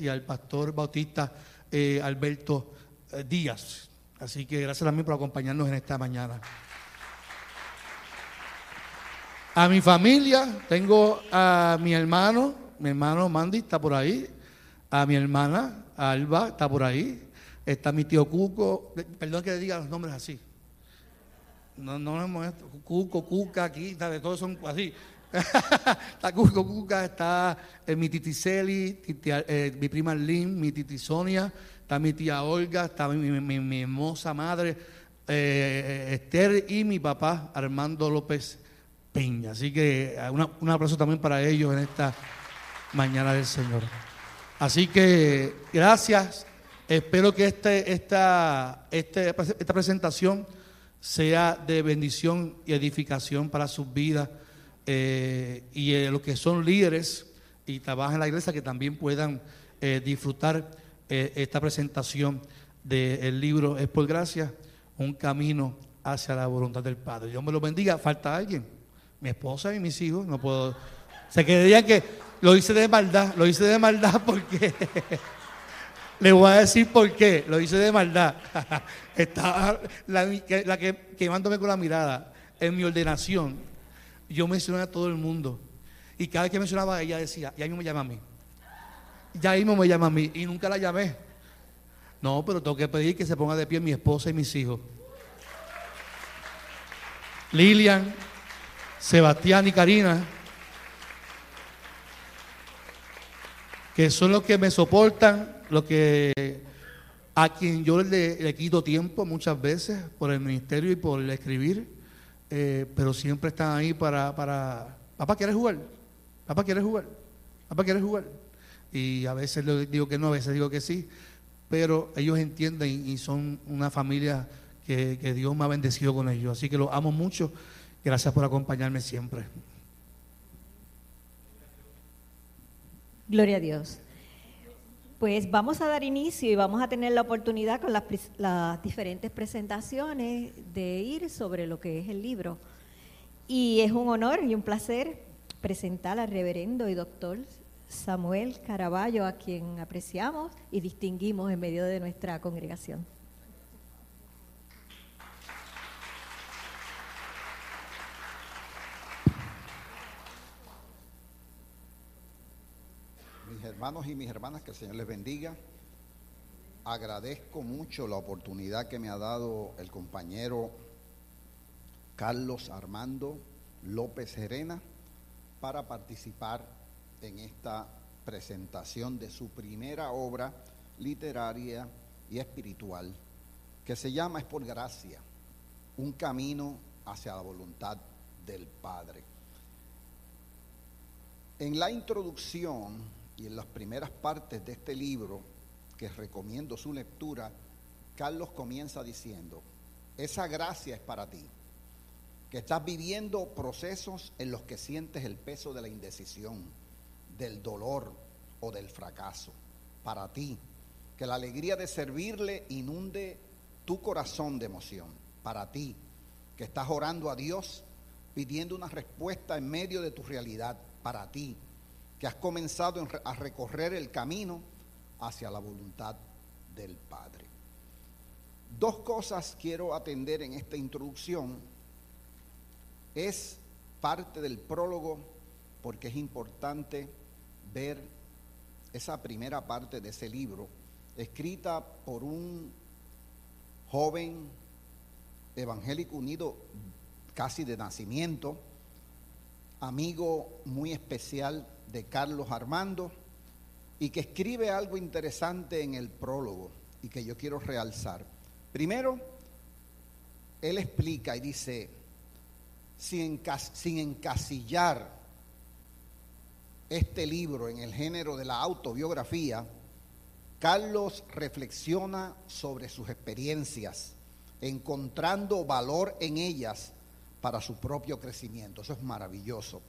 y al pastor bautista eh, Alberto eh, Díaz. Así que gracias también por acompañarnos en esta mañana. A mi familia, tengo a mi hermano, mi hermano Mandy está por ahí, a mi hermana Alba está por ahí, está mi tío Cuco, perdón que le diga los nombres así. No, no me Cuco, Cuca, aquí, todos son así. está Cuco Cuca, está eh, mi titi Celi, eh, mi prima Lynn, mi titi Sonia, está mi tía Olga, está mi, hermosa madre eh, Esther y mi papá Armando López Peña. Así que un aplauso también para ellos en esta mañana del Señor. Así que gracias. Espero que este, esta, este, esta presentación sea de bendición y edificación para sus vidas eh, y eh, los que son líderes y trabajan en la iglesia que también puedan eh, disfrutar esta presentación del libro Es por gracia, un camino hacia la voluntad del Padre. Dios me lo bendiga. Falta alguien. Mi esposa y mis hijos. No puedo. Se quedarían que lo hice de maldad. Lo hice de maldad porque. Le voy a decir por qué. Lo hice de maldad. Estaba la, la que quemándome con la mirada en mi ordenación yo mencioné a todo el mundo. Y cada vez que mencionaba ella decía, ya mismo me llama a mí. Ya mismo me llama a mí. Y nunca la llamé. No, pero tengo que pedir que se ponga de pie mi esposa y mis hijos. Lilian, Sebastián y Karina, que son los que me soportan, los que a quien yo le, le quito tiempo muchas veces por el ministerio y por el escribir. Eh, pero siempre están ahí para, para, papá, ¿quieres jugar? Papá, ¿quieres jugar? Papá, ¿quieres jugar? Y a veces le digo que no, a veces digo que sí, pero ellos entienden y son una familia que, que Dios me ha bendecido con ellos. Así que los amo mucho. Gracias por acompañarme siempre. Gloria a Dios. Pues vamos a dar inicio y vamos a tener la oportunidad con las, diferentes presentaciones de ir sobre lo que es el libro. Y es un honor y un placer presentar al reverendo y doctor Samuel Caraballo, a quien apreciamos y distinguimos en medio de nuestra congregación. Hermanos y mis hermanas, que el Señor les bendiga. Agradezco mucho la oportunidad que me ha dado el compañero Carlos Armando López Serena para participar en esta presentación de su primera obra literaria y espiritual, que se llama Es por gracia, un camino hacia la voluntad del Padre. En la introducción y en las primeras partes de este libro, que recomiendo su lectura, Carlos comienza diciendo, esa gracia es para ti, que estás viviendo procesos en los que sientes el peso de la indecisión, del dolor o del fracaso. Para ti, que la alegría de servirle inunde tu corazón de emoción. Para ti, que estás orando a Dios pidiendo una respuesta en medio de tu realidad. Para ti, que has comenzado a recorrer el camino hacia la voluntad del Padre. Dos cosas quiero atender en esta introducción. Es parte del prólogo porque es importante ver esa primera parte de ese libro, escrita por un joven evangélico unido casi de nacimiento, amigo muy especial de Carlos Armando y que escribe algo interesante en el prólogo y que yo quiero realzar. Primero, él explica y dice, sin, encasillar este libro en el género de la autobiografía, Carlos reflexiona sobre sus experiencias, encontrando valor en ellas para su propio crecimiento. Eso es maravilloso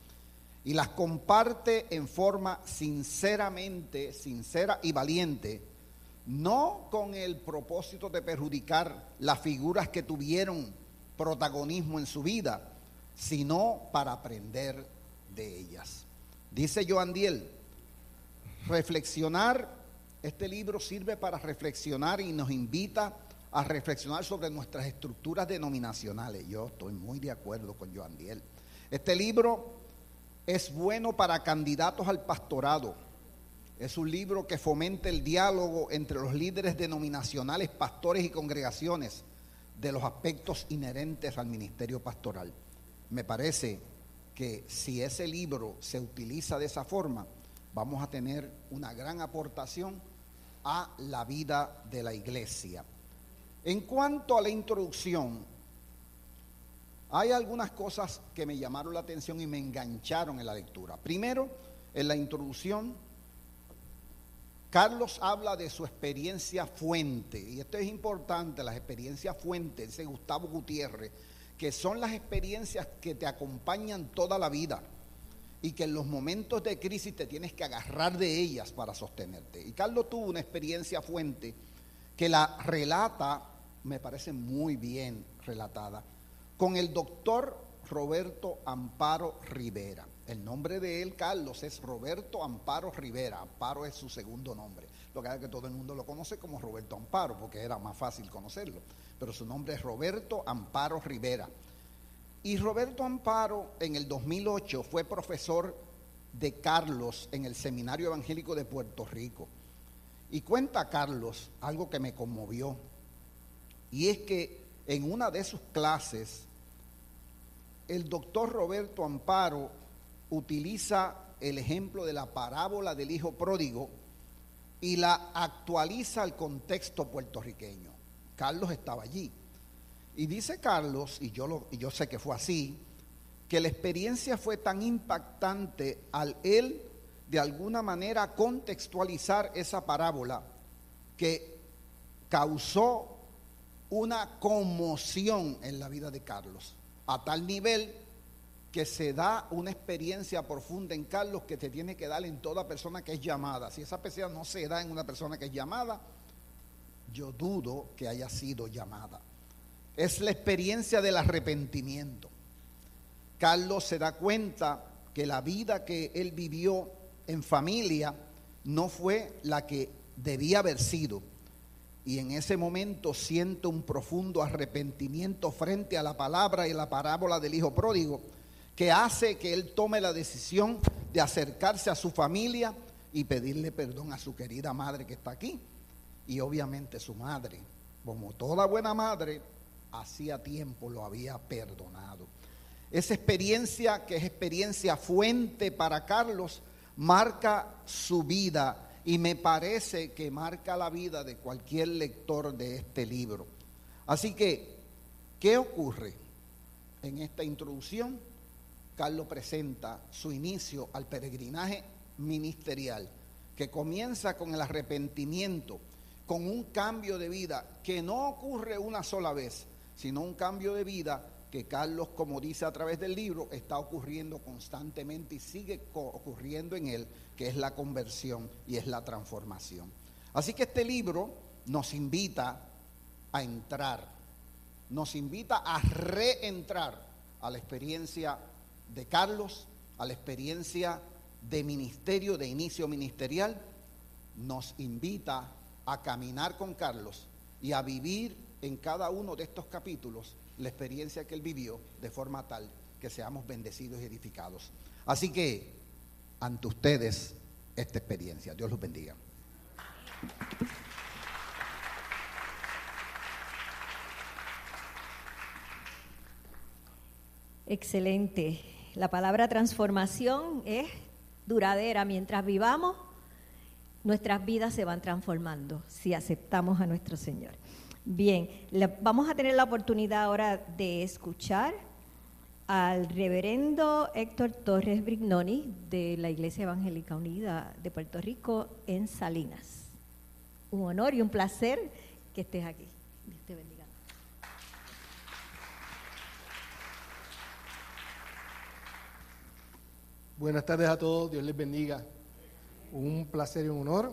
y las comparte en forma sinceramente, sincera y valiente, no con el propósito de perjudicar las figuras que tuvieron protagonismo en su vida, sino para aprender de ellas. Dice Joan Diel, reflexionar Este libro sirve para reflexionar y nos invita a reflexionar sobre nuestras estructuras denominacionales. Yo estoy muy de acuerdo con Joan Diel. Este libro es bueno para candidatos al pastorado. Es un libro que fomenta el diálogo entre los líderes denominacionales, pastores y congregaciones de los aspectos inherentes al ministerio pastoral. Me parece que si ese libro se utiliza de esa forma, vamos a tener una gran aportación a la vida de la iglesia. En cuanto a la introducción, hay algunas cosas que me llamaron la atención y me engancharon en la lectura. Primero, en la introducción, Carlos habla de su experiencia fuente, y esto es importante, las experiencias fuente, dice Gustavo Gutiérrez, que son las experiencias que te acompañan toda la vida y que en los momentos de crisis te tienes que agarrar de ellas para sostenerte. Y Carlos tuvo una experiencia fuente que la relata, me parece muy bien relatada, con el doctor Roberto Amparo Rivera. El nombre de él, Carlos, es Roberto Amparo Rivera. Amparo es su segundo nombre. Lo que hace que todo el mundo lo conoce como Roberto Amparo, porque era más fácil conocerlo. Pero su nombre es Roberto Amparo Rivera. Y Roberto Amparo en el 2008 fue profesor de Carlos en el Seminario Evangélico de Puerto Rico. Y cuenta Carlos algo que me conmovió. Y es que en una de sus clases, el doctor Roberto Amparo utiliza el ejemplo de la parábola del hijo pródigo y la actualiza al contexto puertorriqueño. Carlos estaba allí. Y dice Carlos, y yo, lo, y yo sé que fue así, que la experiencia fue tan impactante al él de alguna manera contextualizar esa parábola que causó una conmoción en la vida de Carlos, a tal nivel que se da una experiencia profunda en Carlos que te tiene que dar en toda persona que es llamada. Si esa persona no se da en una persona que es llamada, yo dudo que haya sido llamada. Es la experiencia del arrepentimiento. Carlos se da cuenta que la vida que él vivió en familia no fue la que debía haber sido. Y en ese momento siente un profundo arrepentimiento frente a la palabra y la parábola del hijo pródigo que hace que él tome la decisión de acercarse a su familia y pedirle perdón a su querida madre que está aquí. Y obviamente su madre, como toda buena madre, hacía tiempo lo había perdonado. Esa experiencia, que es experiencia fuente para Carlos, marca su vida y me parece que marca la vida de cualquier lector de este libro. Así que, ¿qué ocurre en esta introducción? Carlos presenta su inicio al peregrinaje ministerial, que comienza con el arrepentimiento, con un cambio de vida que no ocurre una sola vez, sino un cambio de vida que Carlos, como dice a través del libro, está ocurriendo constantemente y sigue ocurriendo en él, que es la conversión y es la transformación. Así que este libro nos invita a entrar, nos invita a reentrar a la experiencia de Carlos, a la experiencia de ministerio, de inicio ministerial, nos invita a caminar con Carlos y a vivir en cada uno de estos capítulos la experiencia que él vivió de forma tal que seamos bendecidos y edificados. Así que, ante ustedes, esta experiencia. Dios los bendiga. Excelente. La palabra transformación es duradera. Mientras vivamos, nuestras vidas se van transformando si aceptamos a nuestro Señor. Bien, vamos a tener la oportunidad ahora de escuchar al reverendo Héctor Torres Brignoni de la Iglesia Evangélica Unida de Puerto Rico en Salinas. Un honor y un placer que estés aquí. Dios te bendiga. Buenas tardes a todos, Dios les bendiga. Un placer y un honor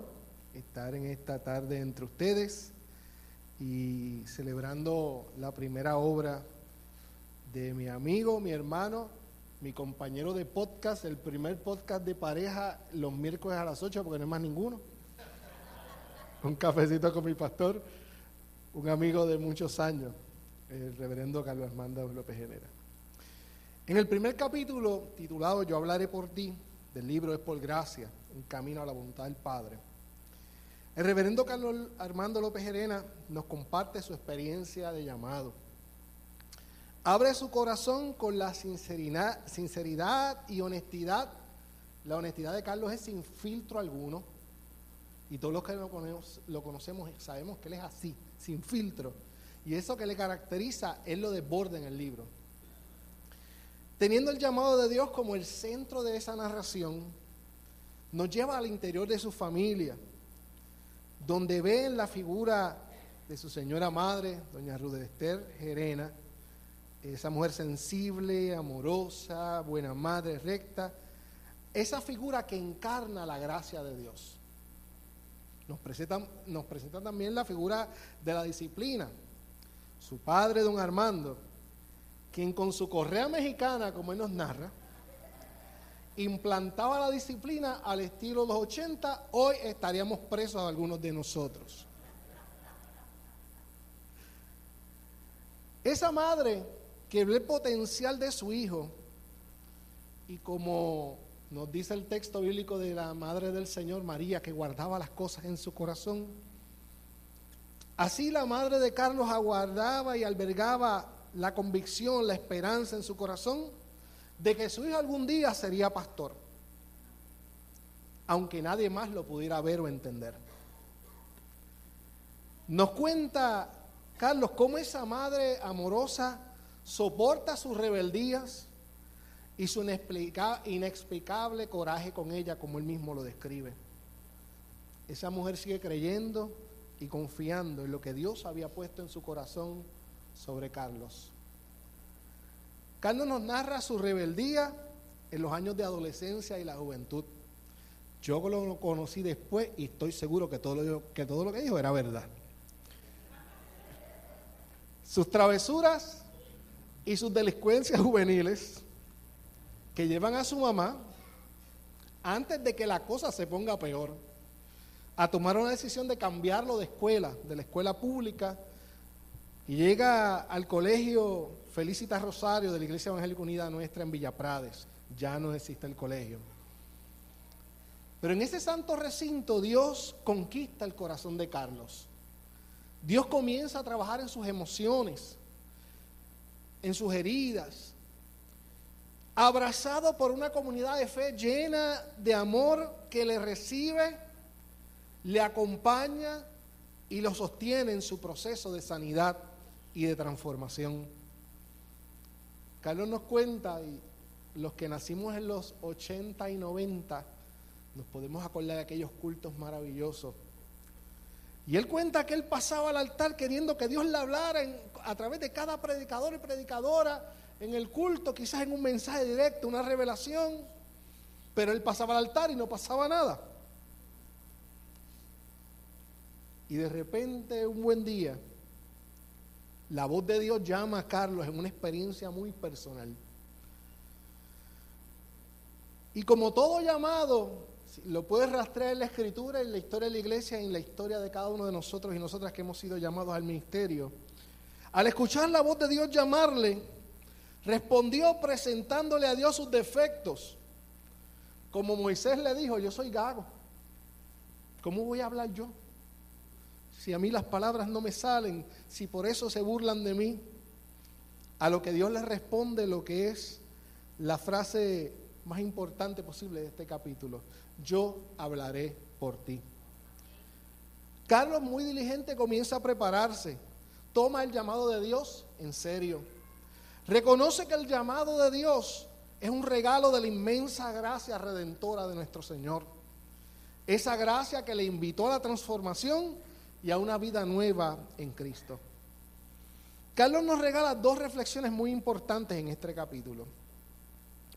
estar en esta tarde entre ustedes y celebrando la primera obra de mi amigo, mi hermano, mi compañero de podcast, el primer podcast de pareja los miércoles a las 8 porque no hay más ninguno. un cafecito con mi pastor, un amigo de muchos años, el reverendo Carlos Armando López Genera. En el primer capítulo, titulado Yo hablaré por ti, del libro Es por gracia, un camino a la voluntad del Padre, el reverendo Carlos Armando López Gerena nos comparte su experiencia de llamado. Abre su corazón con la sinceridad, sinceridad y honestidad. La honestidad de Carlos es sin filtro alguno. Y todos los que lo conocemos, sabemos que él es así, sin filtro. Y eso que le caracteriza, él lo desborda en el libro. Teniendo el llamado de Dios como el centro de esa narración, nos lleva al interior de su familia, donde ven la figura de su señora madre, doña Ruth Esther Gerena, esa mujer sensible, amorosa, buena madre, recta, esa figura que encarna la gracia de Dios. Nos presenta, nos también la figura de la disciplina. Su padre, don Armando, quien con su correa mexicana, como él nos narra, implantaba la disciplina al estilo de los 80, hoy estaríamos presos algunos de nosotros. Esa madre que el potencial de su hijo y como nos dice el texto bíblico de la madre del Señor María que guardaba las cosas en su corazón, así la madre de Carlos aguardaba y albergaba la convicción, la esperanza en su corazón de que su hijo algún día sería pastor, aunque nadie más lo pudiera ver o entender. Nos cuenta Carlos cómo esa madre amorosa soporta sus rebeldías y su inexplicable coraje con ella, como él mismo lo describe. Esa mujer sigue creyendo y confiando en lo que Dios había puesto en su corazón sobre Carlos. Carlos nos narra su rebeldía en los años de adolescencia y la juventud. Yo lo conocí después y estoy seguro que todo lo que, todo lo que dijo era verdad. Sus travesuras y sus delincuencias juveniles que llevan a su mamá, antes de que la cosa se ponga peor, a tomar una decisión de cambiarlo de escuela, de la escuela pública, y llega al colegio Felicitas Rosario de la Iglesia Evangélica Unida Nuestra en Villaprades. Ya no existe el colegio. Pero en ese santo recinto Dios conquista el corazón de Carlos. Dios comienza a trabajar en sus emociones, en sus heridas, abrazado por una comunidad de fe llena de amor que le recibe, le acompaña y lo sostiene en su proceso de sanidad y de transformación. Carlos nos cuenta, y los que nacimos en los 80 y 90, nos podemos acordar de aquellos cultos maravillosos. Y él cuenta que él pasaba al altar queriendo que Dios le hablara a través de cada predicador y predicadora en el culto, quizás en un mensaje directo, una revelación, pero él pasaba al altar y no pasaba nada. Y de repente, un buen día, la voz de Dios llama a Carlos en una experiencia muy personal. Y como todo llamado, lo puedes rastrear en la escritura, en la historia de la iglesia, en la historia de cada uno de nosotros y nosotras que hemos sido llamados al ministerio. Al escuchar la voz de Dios llamarle, respondió presentándole a Dios sus defectos. Como Moisés le dijo, yo soy gago. ¿Cómo voy a hablar yo? si a mí las palabras no me salen, si por eso se burlan de mí, a lo que Dios le responde lo que es la frase más importante posible de este capítulo, yo hablaré por ti. Carlos, muy diligente, comienza a prepararse, toma el llamado de Dios en serio, reconoce que el llamado de Dios es un regalo de la inmensa gracia redentora de nuestro Señor. Esa gracia que le invitó a la transformación y a una vida nueva en Cristo. Carlos nos regala dos reflexiones muy importantes en este capítulo.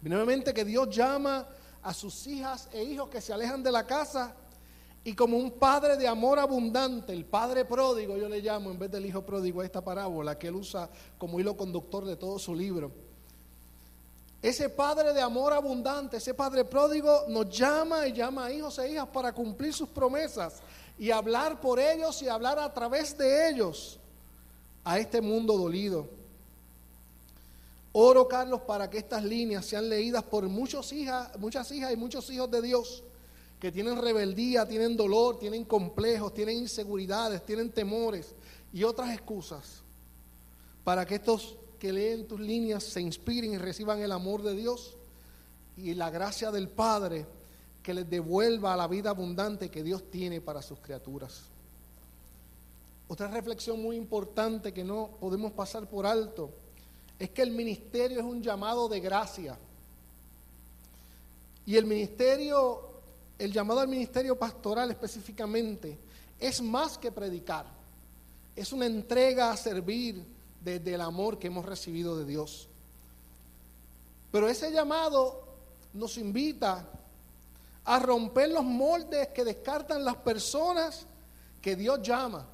Nuevamente que Dios llama a sus hijas e hijos que se alejan de la casa y como un padre de amor abundante, el padre pródigo, yo le llamo en vez del hijo pródigo a esta parábola que él usa como hilo conductor de todo su libro. Ese padre de amor abundante, ese padre pródigo nos llama y llama a hijos e hijas para cumplir sus promesas y hablar por ellos y hablar a través de ellos a este mundo dolido. Oro, Carlos, para que estas líneas sean leídas por muchos hijas, muchas hijas y muchos hijos de Dios que tienen rebeldía, tienen dolor, tienen complejos, tienen inseguridades, tienen temores y otras excusas. Para que estos que leen tus líneas se inspiren y reciban el amor de Dios y la gracia del Padre que les devuelva la vida abundante que Dios tiene para sus criaturas. Otra reflexión muy importante que no podemos pasar por alto es que el ministerio es un llamado de gracia. Y el ministerio, el llamado al ministerio pastoral específicamente, es más que predicar. Es una entrega a servir desde el amor que hemos recibido de Dios. Pero ese llamado nos invita a romper los moldes que descartan las personas que Dios llama,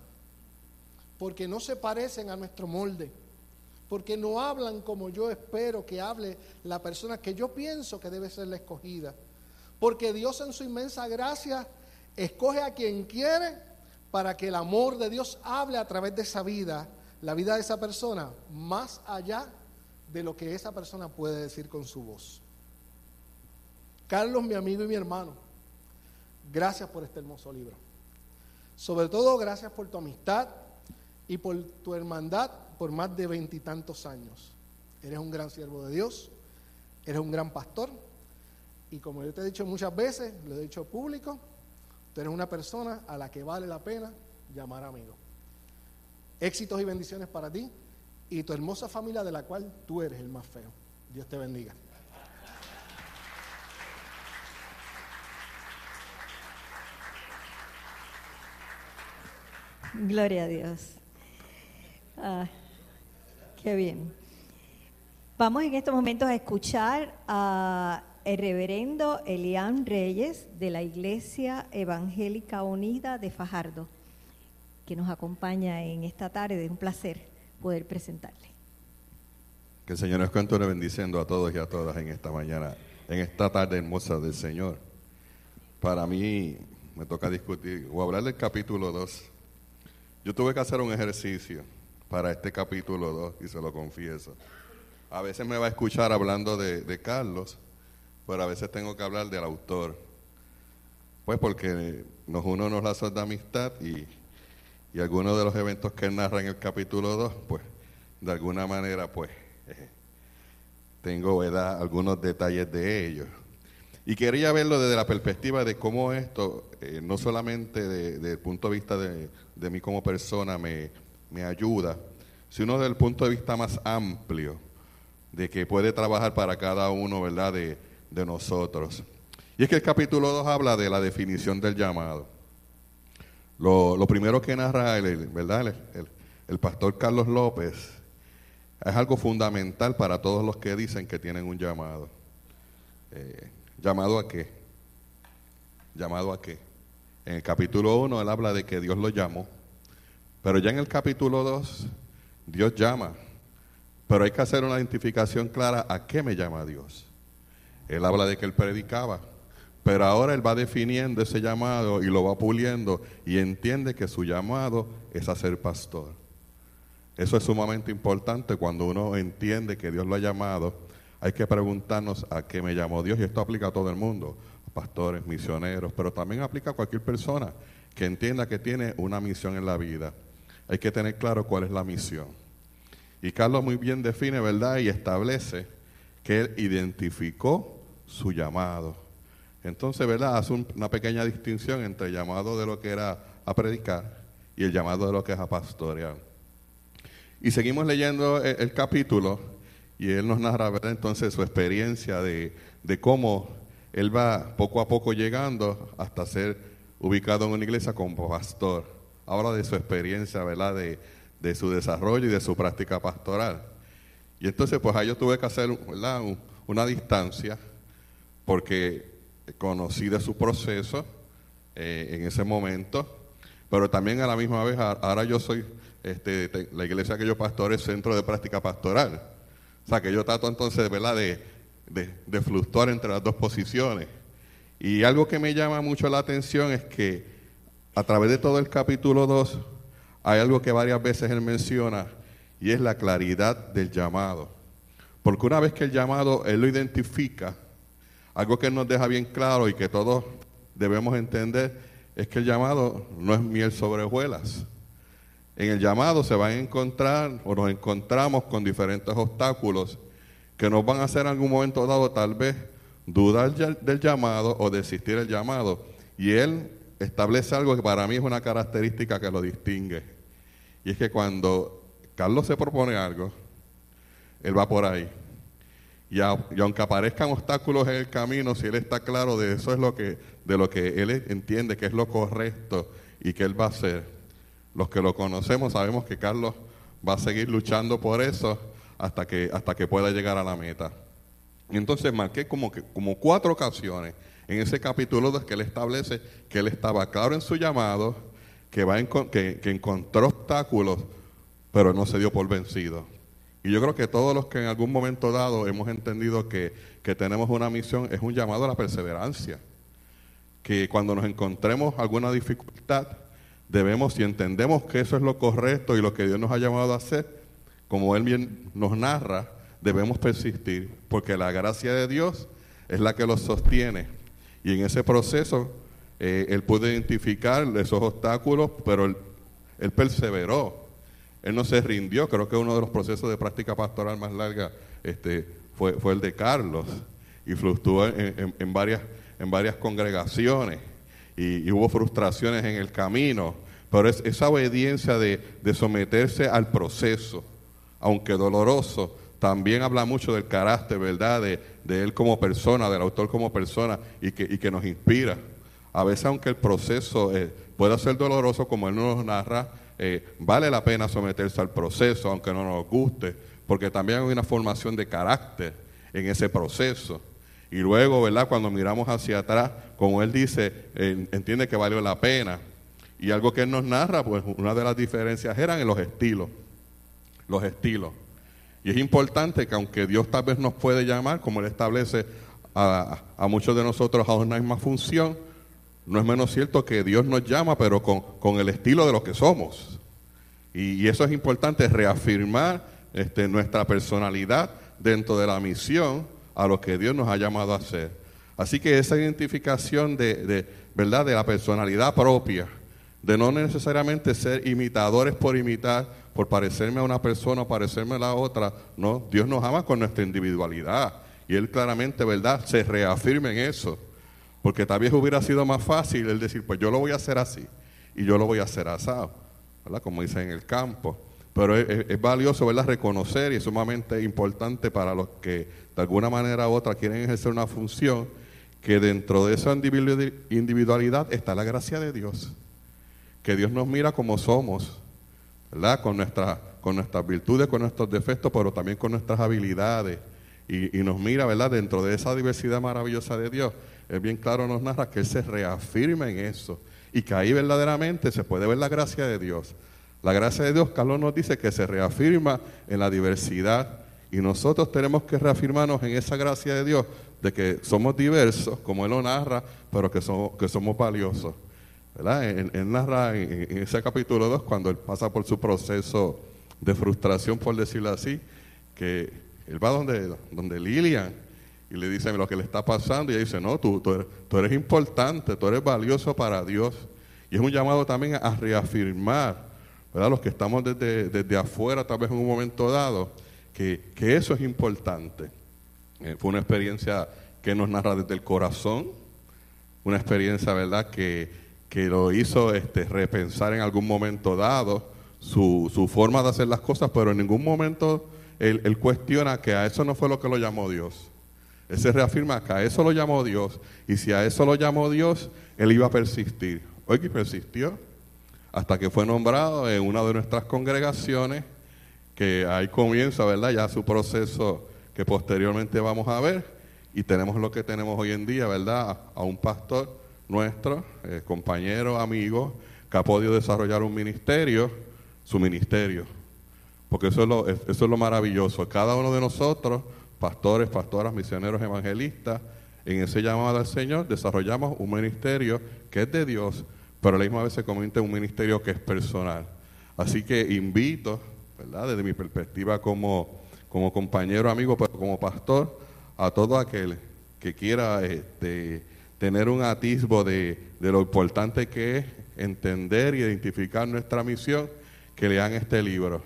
porque no se parecen a nuestro molde porque no hablan como yo espero que hable la persona que yo pienso que debe ser la escogida. Porque Dios en su inmensa gracia escoge a quien quiere para que el amor de Dios hable a través de esa vida, la vida de esa persona, más allá de lo que esa persona puede decir con su voz. Carlos, mi amigo y mi hermano, gracias por este hermoso libro. Sobre todo, gracias por tu amistad y por tu hermandad por más de veintitantos años. Eres un gran siervo de Dios, eres un gran pastor y como yo te he dicho muchas veces, lo he dicho público, tú eres una persona a la que vale la pena llamar amigo. Éxitos y bendiciones para ti y tu hermosa familia de la cual tú eres el más feo. Dios te bendiga. Gloria a Dios. Ah, Qué bien. Vamos en estos momentos a escuchar a el reverendo Elian Reyes de la Iglesia Evangélica Unida de Fajardo, que nos acompaña en esta tarde. Es un placer poder presentarle. Que el Señor nos continúe bendiciendo a todos y a todas en esta mañana, en esta tarde hermosa del Señor. Para mí me toca discutir o hablar del capítulo 2. Yo tuve que hacer un ejercicio para este capítulo 2 y se lo confieso. A veces me va a escuchar hablando de, Carlos, pero a veces tengo que hablar del autor. Pues porque nos uno los lazos de amistad y, y algunos de los eventos que narra en el capítulo 2, pues de alguna manera pues eh, tengo ¿verdad? algunos detalles de ellos. Y quería verlo desde la perspectiva de cómo esto, eh, no solamente desde el punto de vista de, de mí como persona, me, me ayuda, sino desde el punto de vista más amplio, de que puede trabajar para cada uno, ¿verdad?, de, nosotros. Y es que el capítulo 2 habla de la definición del llamado. Lo, primero que narra el, ¿verdad? El, pastor Carlos López es algo fundamental para todos los que dicen que tienen un llamado. Eh, ¿Llamado a qué? ¿Llamado a qué? En el capítulo 1 él habla de que Dios lo llamó pero ya en el capítulo 2, Dios llama. Pero hay que hacer una identificación clara a qué me llama Dios. Él habla de que él predicaba, pero ahora él va definiendo ese llamado y lo va puliendo y entiende que su llamado es a ser pastor. Eso es sumamente importante cuando uno entiende que Dios lo ha llamado. Hay que preguntarnos a qué me llamó Dios y esto aplica a todo el mundo, pastores, misioneros, pero también aplica a cualquier persona que entienda que tiene una misión en la vida hay que tener claro cuál es la misión. Y Carlos muy bien define, ¿verdad? Y establece que él identificó su llamado. Entonces, ¿verdad? Hace una pequeña distinción entre el llamado de lo que era a predicar y el llamado de lo que es a pastorear. Y seguimos leyendo el, capítulo y él nos narra, ¿verdad? Entonces su experiencia de, de cómo él va poco a poco llegando hasta ser ubicado en una iglesia como pastor habla de su experiencia, ¿verdad? De, de, su desarrollo y de su práctica pastoral. Y entonces, pues ahí yo tuve que hacer ¿verdad? una distancia, porque conocí de su proceso eh, en ese momento, pero también a la misma vez, ahora yo soy, este, la iglesia que yo pastor es centro de práctica pastoral. O sea, que yo trato entonces, ¿verdad?, de, de, de fluctuar entre las dos posiciones. Y algo que me llama mucho la atención es que a través de todo el capítulo 2 hay algo que varias veces él menciona y es la claridad del llamado. Porque una vez que el llamado él lo identifica, algo que nos deja bien claro y que todos debemos entender es que el llamado no es miel sobre hojuelas. En el llamado se van a encontrar o nos encontramos con diferentes obstáculos que nos van a hacer en algún momento dado tal vez dudar del llamado o desistir del llamado. Y él establece algo que para mí es una característica que lo distingue. Y es que cuando Carlos se propone algo, él va por ahí. Y, aunque aparezcan obstáculos en el camino, si él está claro de eso es lo que, de lo que él entiende que es lo correcto y que él va a hacer, los que lo conocemos sabemos que Carlos va a seguir luchando por eso hasta que, hasta que pueda llegar a la meta. Y entonces marqué como, que, como cuatro ocasiones en ese capítulo 2 que él establece que él estaba claro en su llamado, que, va que, encontró obstáculos, pero no se dio por vencido. Y yo creo que todos los que en algún momento dado hemos entendido que, que tenemos una misión es un llamado a la perseverancia. Que cuando nos encontremos alguna dificultad, debemos, si entendemos que eso es lo correcto y lo que Dios nos ha llamado a hacer, como Él bien nos narra, debemos persistir, porque la gracia de Dios es la que los sostiene. Y en ese proceso, eh, Él puede identificar esos obstáculos, pero él, perseveró. Él no se rindió. Creo que uno de los procesos de práctica pastoral más larga este, fue, fue el de Carlos. Y fluctuó en, varias, en varias congregaciones. Y, hubo frustraciones en el camino. Pero es esa obediencia de, de someterse al proceso aunque doloroso, también habla mucho del carácter, ¿verdad? De, él como persona, del autor como persona y que, que nos inspira. A veces, aunque el proceso eh, pueda ser doloroso, como él nos narra, eh, vale la pena someterse al proceso, aunque no nos guste, porque también hay una formación de carácter en ese proceso. Y luego, ¿verdad? Cuando miramos hacia atrás, como él dice, entiende que valió la pena. Y algo que él nos narra, pues una de las diferencias eran en los estilos los estilos. Y es importante que aunque Dios tal vez nos puede llamar, como Él establece a, muchos de nosotros a una misma función, no es menos cierto que Dios nos llama, pero con, el estilo de lo que somos. Y, eso es importante, reafirmar este, nuestra personalidad dentro de la misión a lo que Dios nos ha llamado a hacer. Así que esa identificación de, de, ¿verdad? de la personalidad propia, de no necesariamente ser imitadores por imitar, por parecerme a una persona o parecerme a la otra. No, Dios nos ama con nuestra individualidad. Y Él claramente, ¿verdad?, se reafirma en eso. Porque tal vez hubiera sido más fácil el decir, pues yo lo voy a hacer así y yo lo voy a hacer asado, ¿verdad? Como dice en el campo. Pero es, valioso, ¿verdad?, reconocer y es sumamente importante para los que de alguna manera u otra quieren ejercer una función, que dentro de esa individualidad está la gracia de Dios. Que Dios nos mira como somos, ¿verdad? Con, nuestra, con nuestras virtudes, con nuestros defectos, pero también con nuestras habilidades. Y, nos mira, ¿verdad? Dentro de esa diversidad maravillosa de Dios, es bien claro nos narra que Él se reafirma en eso. Y que ahí verdaderamente se puede ver la gracia de Dios. La gracia de Dios, Carlos nos dice que se reafirma en la diversidad. Y nosotros tenemos que reafirmarnos en esa gracia de Dios, de que somos diversos, como Él lo narra, pero que somos, que somos valiosos. ¿Verdad? En, narra en, ese capítulo 2, cuando él pasa por su proceso de frustración, por decirlo así, que él va donde, donde Lilian y le dice lo que le está pasando y ella dice, no, tú, tú, eres, importante, tú eres valioso para Dios. Y es un llamado también a reafirmar, ¿verdad? Los que estamos desde, desde afuera, tal vez en un momento dado, que, que eso es importante. Eh, fue una experiencia que nos narra desde el corazón, una experiencia, ¿verdad?, que que lo hizo este, repensar en algún momento dado su, su, forma de hacer las cosas, pero en ningún momento él, cuestiona que a eso no fue lo que lo llamó Dios. Él se reafirma que a eso lo llamó Dios, y si a eso lo llamó Dios, él iba a persistir. Hoy que persistió hasta que fue nombrado en una de nuestras congregaciones, que ahí comienza, ¿verdad? Ya su proceso que posteriormente vamos a ver, y tenemos lo que tenemos hoy en día, ¿verdad? A un pastor nuestro, eh, compañero, amigo, que ha podido desarrollar un ministerio, su ministerio. Porque eso es, lo, eso es lo maravilloso. Cada uno de nosotros, pastores, pastoras, misioneros, evangelistas, en ese llamado al Señor desarrollamos un ministerio que es de Dios, pero a la misma vez se convierte en un ministerio que es personal. Así que invito, ¿verdad? Desde mi perspectiva como, como compañero, amigo, pero como pastor, a todo aquel que quiera este, tener un atisbo de, lo importante que es entender y identificar nuestra misión, que lean este libro.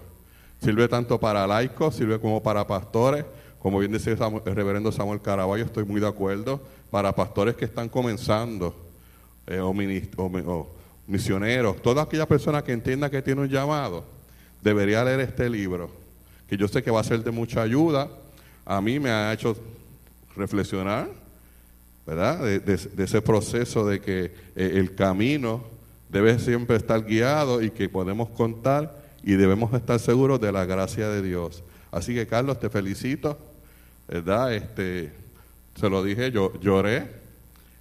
Sirve tanto para laicos, sirve como para pastores, como bien dice el reverendo Samuel Caraballo, estoy muy de acuerdo, para pastores que están comenzando, eh, o, o, misioneros, toda aquella persona que entienda que tiene un llamado, debería leer este libro, que yo sé que va a ser de mucha ayuda. A mí me ha hecho reflexionar, ¿verdad? De, ese proceso de que eh, el camino debe siempre estar guiado y que podemos contar y debemos estar seguros de la gracia de Dios. Así que Carlos, te felicito, ¿verdad? Este, se lo dije, yo lloré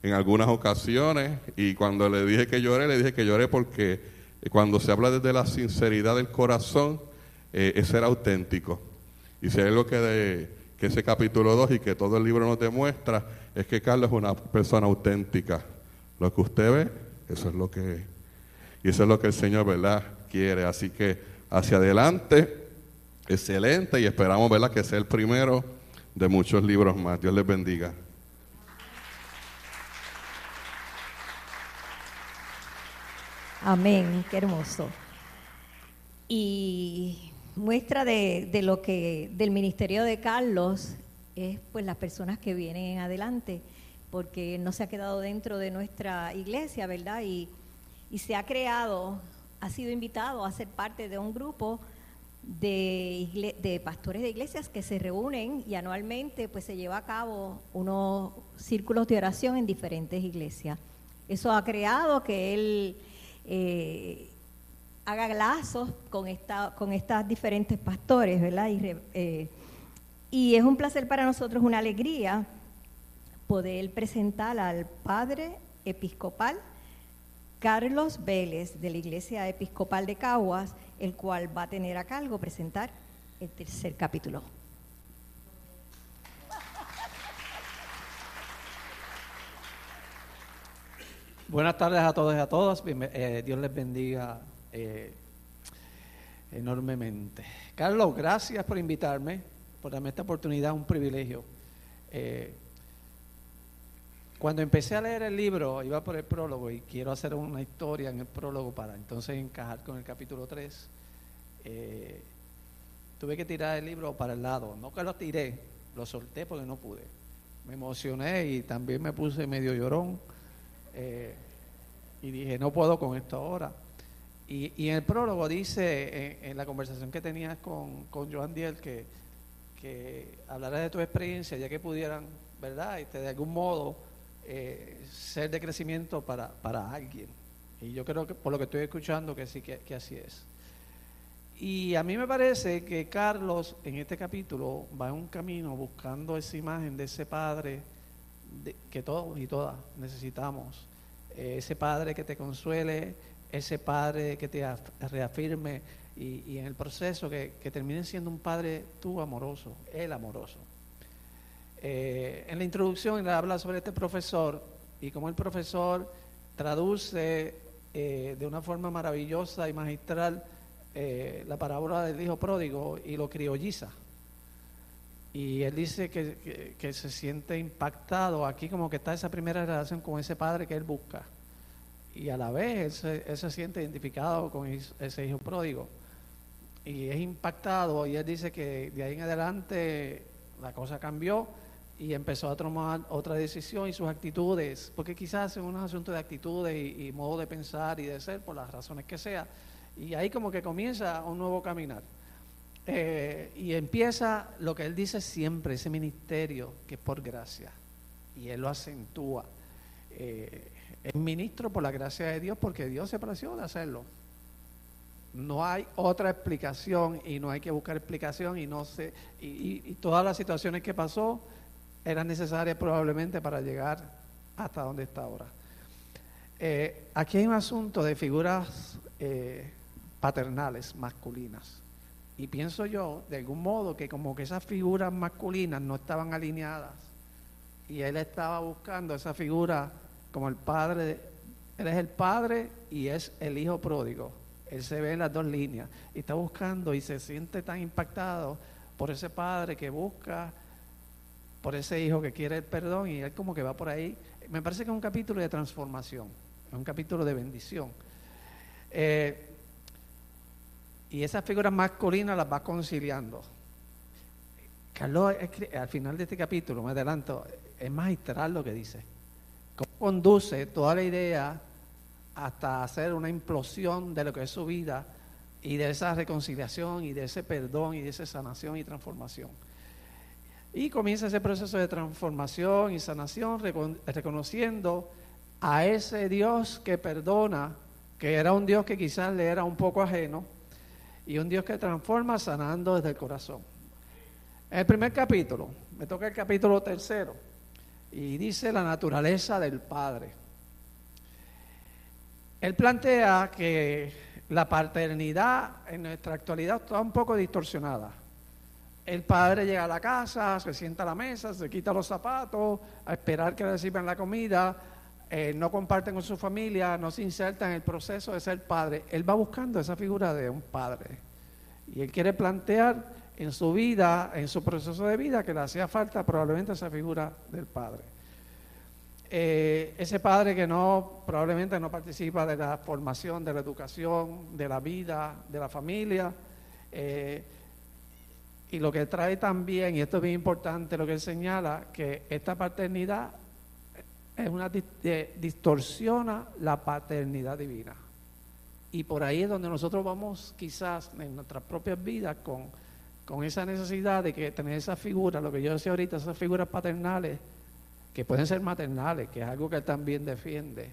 en algunas ocasiones y cuando le dije que lloré, le dije que lloré porque cuando se habla desde la sinceridad del corazón, eh, es ser auténtico. Y si hay algo que, de, que ese capítulo 2 y que todo el libro nos demuestra, es que Carlos es una persona auténtica. Lo que usted ve, eso es lo que es. Y eso es lo que el Señor, ¿verdad? Quiere. Así que hacia adelante, excelente y esperamos, ¿verdad? Que sea el primero de muchos libros más. Dios les bendiga. Amén, qué hermoso. Y muestra de, lo que del ministerio de Carlos es pues las personas que vienen adelante, porque no se ha quedado dentro de nuestra iglesia, ¿verdad? Y, y se ha creado, ha sido invitado a ser parte de un grupo de, de, pastores de iglesias que se reúnen y anualmente pues se lleva a cabo unos círculos de oración en diferentes iglesias. Eso ha creado que él eh, haga lazos con, esta, con estas diferentes pastores, ¿verdad? Y, eh, y es un placer para nosotros, una alegría poder presentar al Padre Episcopal Carlos Vélez de la Iglesia Episcopal de Caguas, el cual va a tener a cargo presentar el tercer capítulo. Buenas tardes a todos y a todas. Eh, Dios les bendiga eh, enormemente. Carlos, gracias por invitarme, por darme esta oportunidad, un privilegio. Eh, cuando empecé a leer el libro, iba por el prólogo y quiero hacer una historia en el prólogo para entonces encajar con el capítulo 3. Eh, tuve que tirar el libro para el lado. No que lo tiré, lo solté porque no pude. Me emocioné y también me puse medio llorón. Y dije, no puedo con esto ahora. Y, en el prólogo dice, en, la conversación que tenías con, con Joan Diel, que, que hablarás de tu experiencia, ya que pudieran, ¿verdad? Este, de algún modo eh, ser de crecimiento para, para, alguien. Y yo creo que por lo que estoy escuchando que sí que, así es. Y a mí me parece que Carlos en este capítulo va en un camino buscando esa imagen de ese padre que todos y todas necesitamos. Eh, ese padre que te consuele, ese padre que te reafirme y, en el proceso que, que termine siendo un padre tú amoroso, él amoroso. Eh, en la introducción él habla sobre este profesor y cómo el profesor traduce eh, de una forma maravillosa y magistral eh, la parábola del hijo pródigo y lo criolliza. Y él dice que, se siente impactado aquí como que está esa primera relación con ese padre que él busca. Y a la vez él se, siente identificado con ese hijo pródigo. Y es impactado y él dice que de ahí en adelante la cosa cambió y empezó a tomar otra decisión y sus actitudes, porque quizás es un asunto de actitudes y, modo de pensar y de ser, por las razones que sea, y ahí como que comienza un nuevo caminar. Eh, y empieza lo que él dice siempre, ese ministerio que es por gracia, y él lo acentúa. Eh, es ministro por la gracia de Dios porque Dios se plació de hacerlo. No hay otra explicación y no hay que buscar explicación y no sé, y, todas las situaciones que pasó, era necesaria probablemente para llegar hasta donde está ahora. Eh, aquí hay un asunto de figuras eh, paternales masculinas. Y pienso yo, de algún modo, que como que esas figuras masculinas no estaban alineadas y él estaba buscando esa figura como el padre Él es el padre y es el hijo pródigo. Él se ve en las dos líneas y está buscando y se siente tan impactado por ese padre que busca, por ese hijo que quiere el perdón y él como que va por ahí. Me parece que es un capítulo de transformación, es un capítulo de bendición. Eh, y esas figuras masculinas las va conciliando. Carlos, al final de este capítulo, me adelanto, es magistral lo que dice. Cómo conduce toda la idea hasta hacer una implosión de lo que es su vida y de esa reconciliación y de ese perdón y de esa sanación y transformación. Y comienza ese proceso de transformación y sanación reconociendo a ese Dios que perdona, que era un Dios que quizás le era un poco ajeno, y un Dios que transforma sanando desde el corazón. En el primer capítulo, me toca el capítulo tercero, y dice la naturaleza del Padre. Él plantea que la paternidad en nuestra actualidad está un poco distorsionada. El padre llega a la casa, se sienta a la mesa, se quita los zapatos, a esperar que le sirvan la comida, eh, no comparten con su familia, no se inserta en el proceso de ser padre. Él va buscando esa figura de un padre. Y él quiere plantear en su vida, en su proceso de vida, que le hacía falta probablemente esa figura del padre. Eh, ese padre que no probablemente no participa de la formación, de la educación, de la vida, de la familia. Eh, y lo que trae también, y esto es bien importante, lo que él señala, que esta paternidad es una distorsiona la paternidad divina. Y por ahí es donde nosotros vamos quizás en nuestras propias vidas con, con esa necesidad de que tener esa figura, lo que yo decía ahorita, esas figuras paternales que pueden ser maternales, que es algo que él también defiende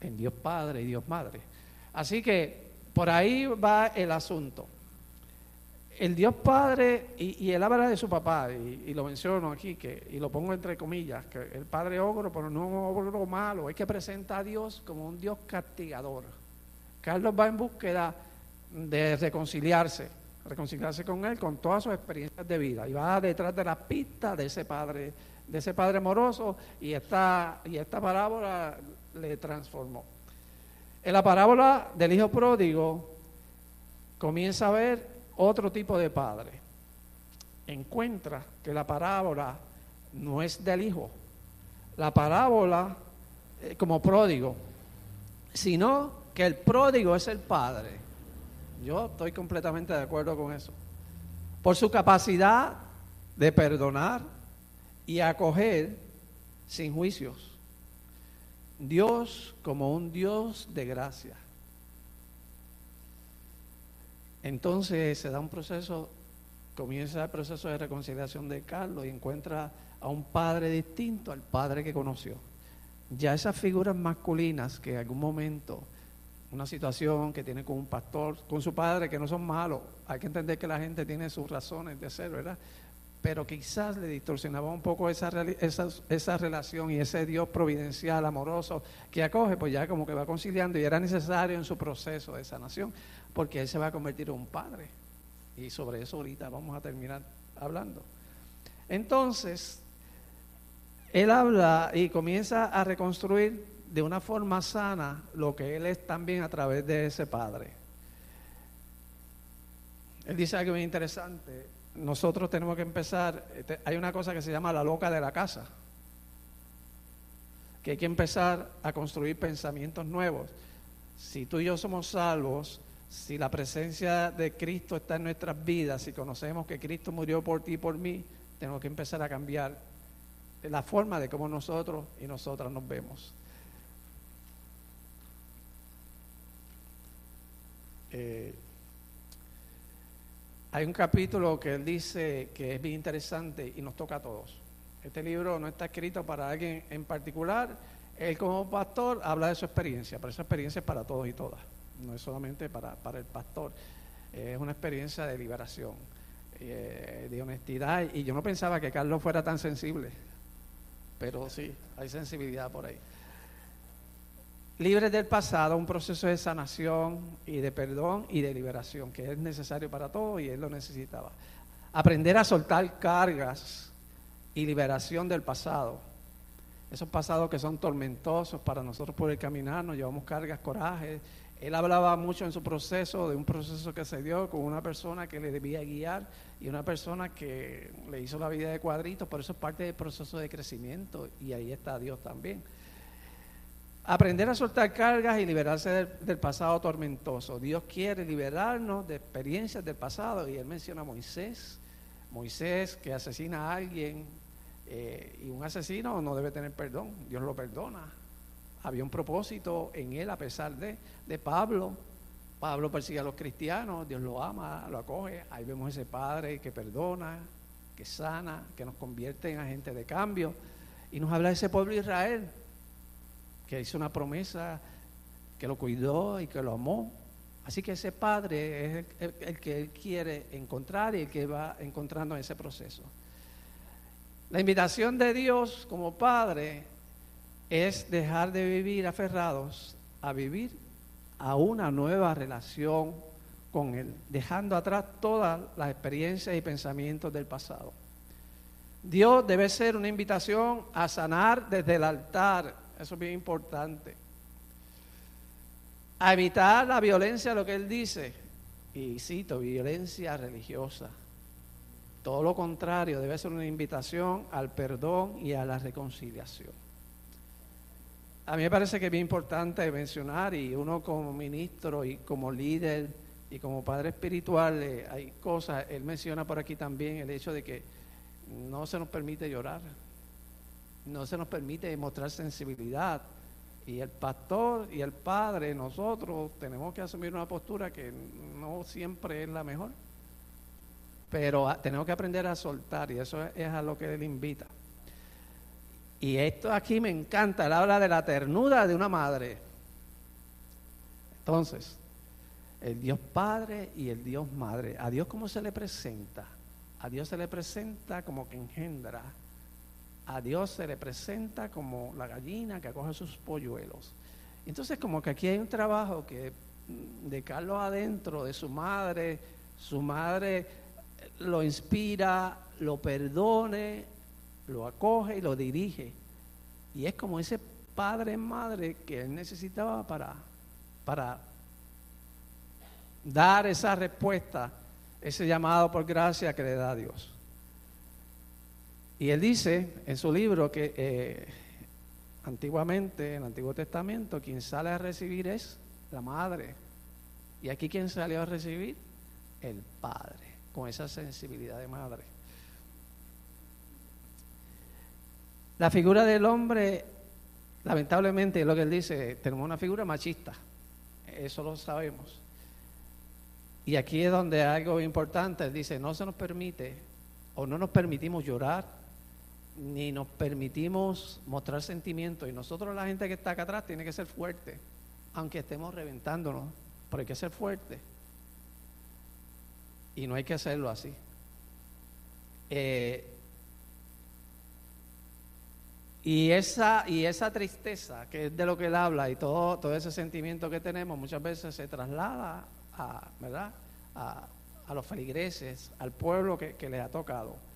en Dios Padre y Dios Madre. Así que por ahí va el asunto. El Dios Padre, y, él habla de su papá, y, lo menciono aquí, que, y lo pongo entre comillas, que el Padre ogro, pero no un ogro malo, es que presenta a Dios como un Dios castigador. Carlos va en búsqueda de reconciliarse, reconciliarse con él, con todas sus experiencias de vida, y va detrás de la pista de ese Padre de ese padre amoroso y esta, y esta parábola le transformó. En la parábola del hijo pródigo comienza a ver otro tipo de padre. Encuentra que la parábola no es del hijo, la parábola eh, como pródigo, sino que el pródigo es el padre. Yo estoy completamente de acuerdo con eso. Por su capacidad de perdonar, y acoger sin juicios. Dios como un Dios de gracia. Entonces se da un proceso, comienza el proceso de reconciliación de Carlos y encuentra a un padre distinto al padre que conoció. Ya esas figuras masculinas que en algún momento, una situación que tiene con un pastor, con su padre, que no son malos, hay que entender que la gente tiene sus razones de ser, ¿verdad? pero quizás le distorsionaba un poco esa, esa, esa, relación y ese Dios providencial, amoroso, que acoge, pues ya como que va conciliando y era necesario en su proceso de sanación, porque él se va a convertir en un padre. Y sobre eso ahorita vamos a terminar hablando. Entonces, él habla y comienza a reconstruir de una forma sana lo que él es también a través de ese padre. Él dice algo muy interesante nosotros tenemos que empezar, este, hay una cosa que se llama la loca de la casa, que hay que empezar a construir pensamientos nuevos. Si tú y yo somos salvos, si la presencia de Cristo está en nuestras vidas, si conocemos que Cristo murió por ti y por mí, tenemos que empezar a cambiar la forma de cómo nosotros y nosotras nos vemos. Eh, hay un capítulo que él dice que es bien interesante y nos toca a todos. Este libro no está escrito para alguien en particular. Él como pastor habla de su experiencia, pero esa experiencia es para todos y todas. No es solamente para, para el pastor. Es una experiencia de liberación, eh, de honestidad. Y yo no pensaba que Carlos fuera tan sensible, pero sí, hay sensibilidad por ahí libres del pasado, un proceso de sanación y de perdón y de liberación, que es necesario para todos y él lo necesitaba. Aprender a soltar cargas y liberación del pasado esos pasados que son tormentosos para nosotros poder caminar, nos llevamos cargas, corajes. Él hablaba mucho en su proceso de un proceso que se dio con una persona que le debía guiar y una persona que le hizo la vida de cuadritos, por eso es parte del proceso de crecimiento y ahí está Dios también. Aprender a soltar cargas y liberarse del, pasado tormentoso. Dios quiere liberarnos de experiencias del pasado y él menciona a Moisés. Moisés que asesina a alguien eh, y un asesino no debe tener perdón, Dios lo perdona. Había un propósito en él a pesar de, de Pablo. Pablo persigue a los cristianos, Dios lo ama, lo acoge. Ahí vemos ese Padre que perdona, que sana, que nos convierte en agentes de cambio. Y nos habla de ese pueblo Israel, que hizo una promesa, que lo cuidó y que lo amó. Así que ese Padre es el, que él quiere encontrar y el que va encontrando en ese proceso. La invitación de Dios como Padre es dejar de vivir aferrados a vivir a una nueva relación con Él, dejando atrás todas las experiencias y pensamientos del pasado. Dios debe ser una invitación a sanar desde el altar, eso es bien importante. A evitar la violencia, lo que Él dice, y cito, violencia religiosa. Todo lo contrario, debe ser una invitación al perdón y a la reconciliación. A mí me parece que es bien importante mencionar, y uno como ministro y como líder y como padre espiritual, eh, hay cosas, él menciona por aquí también el hecho de que no se nos permite llorar, no se nos permite mostrar sensibilidad. Y el pastor y el padre, nosotros tenemos que asumir una postura que no siempre es la mejor. Pero tenemos que aprender a soltar y eso es a lo que él invita. Y esto aquí me encanta, él habla de la ternura de una madre. Entonces, el Dios Padre y el Dios Madre. ¿A Dios cómo se le presenta? A Dios se le presenta como que engendra. A Dios se le presenta como la gallina que acoge sus polluelos. Entonces, como que aquí hay un trabajo que de Carlos adentro, de su madre, su madre lo inspira, lo perdone, lo acoge y lo dirige. Y es como ese padre madre que él necesitaba para, para dar esa respuesta, ese llamado por gracia que le da a Dios. Y él dice en su libro que eh, antiguamente, en el Antiguo Testamento, quien sale a recibir es la madre. Y aquí quien salió a recibir, el padre con esa sensibilidad de madre. La figura del hombre, lamentablemente, lo que él dice, tenemos una figura machista, eso lo sabemos. Y aquí es donde algo importante, él dice, no se nos permite o no nos permitimos llorar, ni nos permitimos mostrar sentimientos. Y nosotros, la gente que está acá atrás, tiene que ser fuerte, aunque estemos reventándonos, pero hay que ser fuerte. Y no hay que hacerlo así. Eh, y, esa, y esa tristeza, que es de lo que él habla, y todo, todo ese sentimiento que tenemos, muchas veces se traslada a, ¿verdad? a, a los feligreses, al pueblo que, que les ha tocado.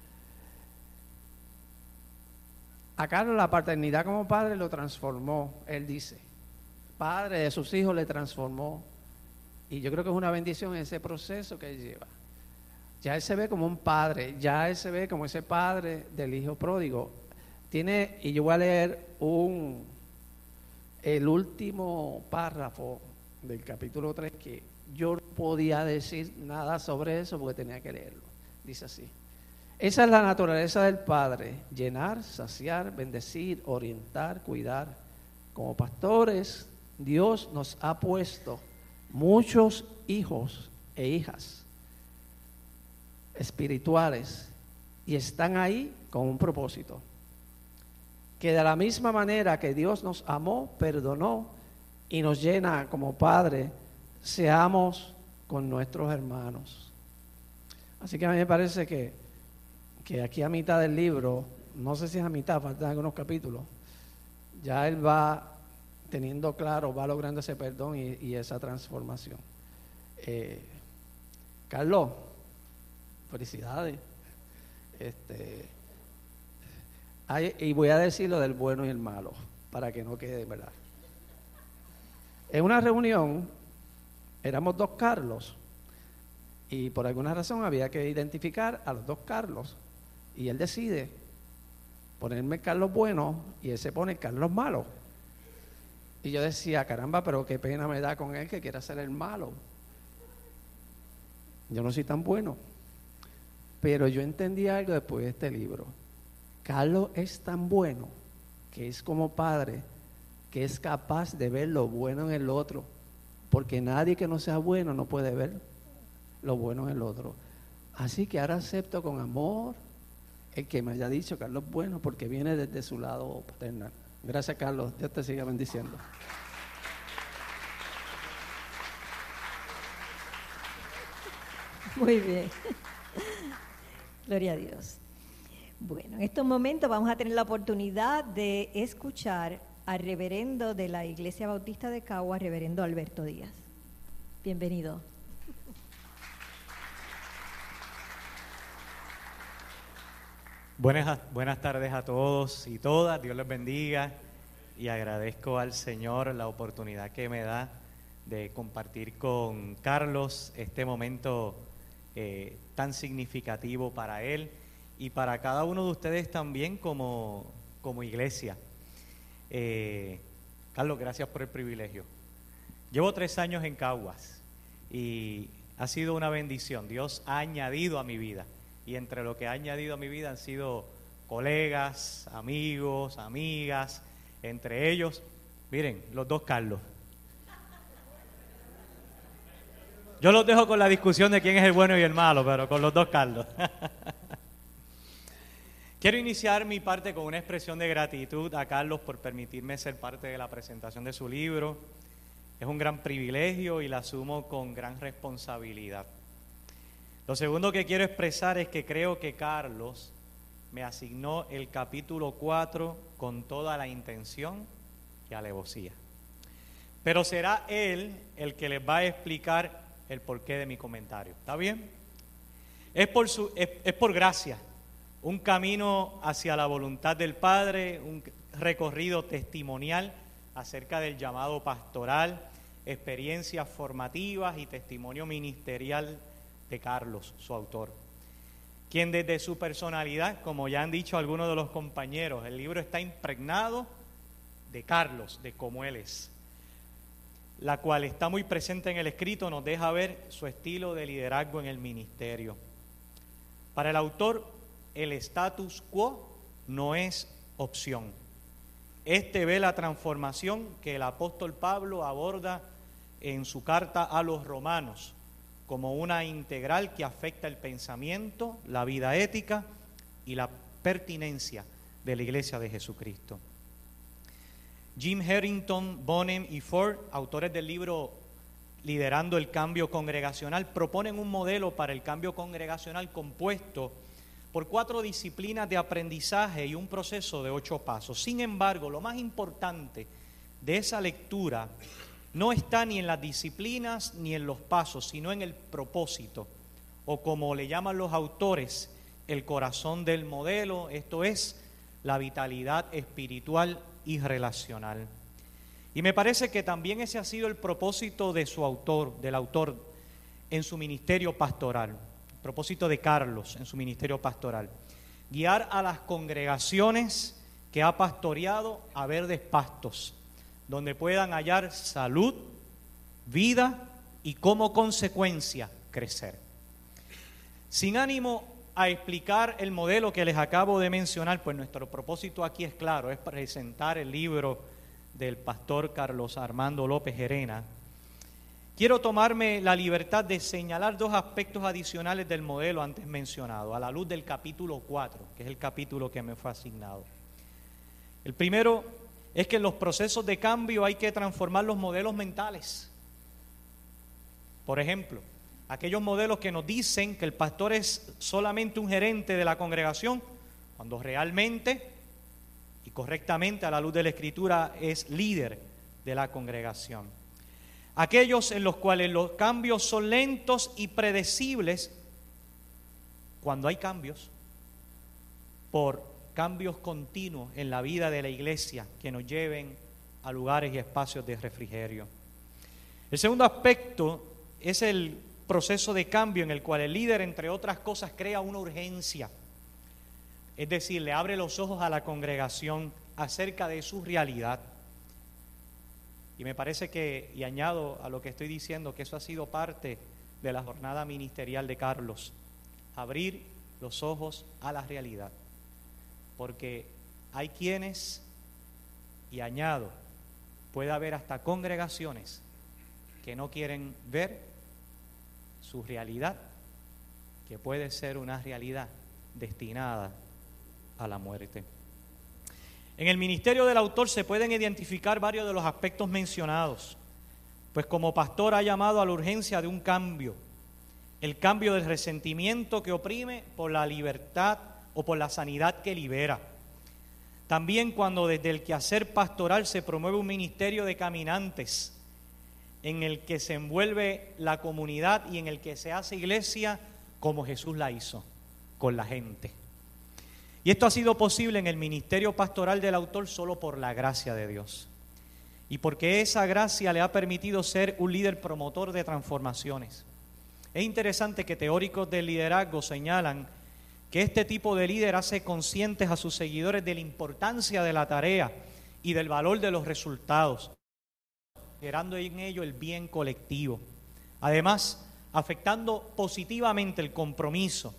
A Carlos la paternidad como padre lo transformó, él dice. Padre de sus hijos le transformó. Y yo creo que es una bendición ese proceso que él lleva. Ya él se ve como un padre, ya él se ve como ese padre del hijo pródigo. Tiene, y yo voy a leer un, el último párrafo del capítulo 3 que yo no podía decir nada sobre eso porque tenía que leerlo. Dice así. Esa es la naturaleza del Padre, llenar, saciar, bendecir, orientar, cuidar. Como pastores, Dios nos ha puesto muchos hijos e hijas espirituales y están ahí con un propósito. Que de la misma manera que Dios nos amó, perdonó y nos llena como Padre, seamos con nuestros hermanos. Así que a mí me parece que, que aquí a mitad del libro, no sé si es a mitad, faltan algunos capítulos, ya él va teniendo claro, va logrando ese perdón y, esa transformación. Eh, Carlos, felicidades. Este, Hay- y voy a decir lo del bueno y el malo, para que no quede, ¿verdad? En una reunión, éramos dos Carlos, y por alguna razón había que identificar a los dos Carlos, y él decide ponerme Carlos bueno y él se pone Carlos malo. Y yo decía, caramba, pero qué pena me da con él que quiera ser el malo. Yo no soy tan bueno. Pero yo entendí algo después de este libro. Carlos es tan bueno que es como padre, que es capaz de ver lo bueno en el otro. Porque nadie que no sea bueno no puede ver lo bueno en el otro. Así que ahora acepto con amor el que me haya dicho Carlos bueno, porque viene desde su lado paternal. Gracias, Carlos. Dios te siga bendiciendo. Muy bien. Gloria a Dios. Bueno, en estos momentos vamos a tener la oportunidad de escuchar al reverendo de la Iglesia Bautista de Cagua, reverendo Alberto Díaz. Bienvenido. Buenas, buenas tardes a todos y todas, Dios les bendiga y agradezco al Señor la oportunidad que me da de compartir con Carlos este momento eh, tan significativo para él y para cada uno de ustedes también como, como iglesia. Eh, Carlos, gracias por el privilegio. Llevo tres años en Caguas y ha sido una bendición. Dios ha añadido a mi vida y entre lo que ha añadido a mi vida han sido colegas, amigos, amigas, entre ellos, miren, los dos Carlos. Yo los dejo con la discusión de quién es el bueno y el malo, pero con los dos Carlos. Quiero iniciar mi parte con una expresión de gratitud a Carlos por permitirme ser parte de la presentación de su libro. Es un gran privilegio y la asumo con gran responsabilidad. Lo segundo que quiero expresar es que creo que Carlos me asignó el capítulo 4 con toda la intención y alevosía. Pero será él el que les va a explicar el porqué de mi comentario. ¿Está bien? Es por, su, es, es por gracia, un camino hacia la voluntad del Padre, un recorrido testimonial acerca del llamado pastoral, experiencias formativas y testimonio ministerial de Carlos, su autor, quien desde su personalidad, como ya han dicho algunos de los compañeros, el libro está impregnado de Carlos, de cómo él es, la cual está muy presente en el escrito, nos deja ver su estilo de liderazgo en el ministerio. Para el autor, el status quo no es opción. Este ve la transformación que el apóstol Pablo aborda en su carta a los romanos como una integral que afecta el pensamiento, la vida ética y la pertinencia de la iglesia de Jesucristo. Jim Harrington, Bonham y Ford, autores del libro Liderando el Cambio Congregacional, proponen un modelo para el cambio congregacional compuesto por cuatro disciplinas de aprendizaje y un proceso de ocho pasos. Sin embargo, lo más importante de esa lectura no está ni en las disciplinas ni en los pasos, sino en el propósito, o como le llaman los autores, el corazón del modelo, esto es la vitalidad espiritual y relacional. Y me parece que también ese ha sido el propósito de su autor, del autor en su ministerio pastoral, el propósito de Carlos en su ministerio pastoral, guiar a las congregaciones que ha pastoreado a verdes pastos, donde puedan hallar salud, vida y como consecuencia crecer. Sin ánimo a explicar el modelo que les acabo de mencionar, pues nuestro propósito aquí es claro, es presentar el libro del pastor Carlos Armando López Gerena. Quiero tomarme la libertad de señalar dos aspectos adicionales del modelo antes mencionado, a la luz del capítulo 4, que es el capítulo que me fue asignado. El primero es que en los procesos de cambio hay que transformar los modelos mentales. Por ejemplo, aquellos modelos que nos dicen que el pastor es solamente un gerente de la congregación, cuando realmente y correctamente a la luz de la escritura es líder de la congregación. Aquellos en los cuales los cambios son lentos y predecibles, cuando hay cambios, por cambios continuos en la vida de la iglesia que nos lleven a lugares y espacios de refrigerio. El segundo aspecto es el proceso de cambio en el cual el líder, entre otras cosas, crea una urgencia. Es decir, le abre los ojos a la congregación acerca de su realidad. Y me parece que, y añado a lo que estoy diciendo, que eso ha sido parte de la jornada ministerial de Carlos, abrir los ojos a la realidad. Porque hay quienes, y añado, puede haber hasta congregaciones que no quieren ver su realidad, que puede ser una realidad destinada a la muerte. En el ministerio del autor se pueden identificar varios de los aspectos mencionados, pues como pastor ha llamado a la urgencia de un cambio, el cambio del resentimiento que oprime por la libertad o por la sanidad que libera. También cuando desde el quehacer pastoral se promueve un ministerio de caminantes, en el que se envuelve la comunidad y en el que se hace iglesia como Jesús la hizo, con la gente. Y esto ha sido posible en el ministerio pastoral del autor solo por la gracia de Dios. Y porque esa gracia le ha permitido ser un líder promotor de transformaciones. Es interesante que teóricos del liderazgo señalan que este tipo de líder hace conscientes a sus seguidores de la importancia de la tarea y del valor de los resultados generando en ello el bien colectivo. Además, afectando positivamente el compromiso,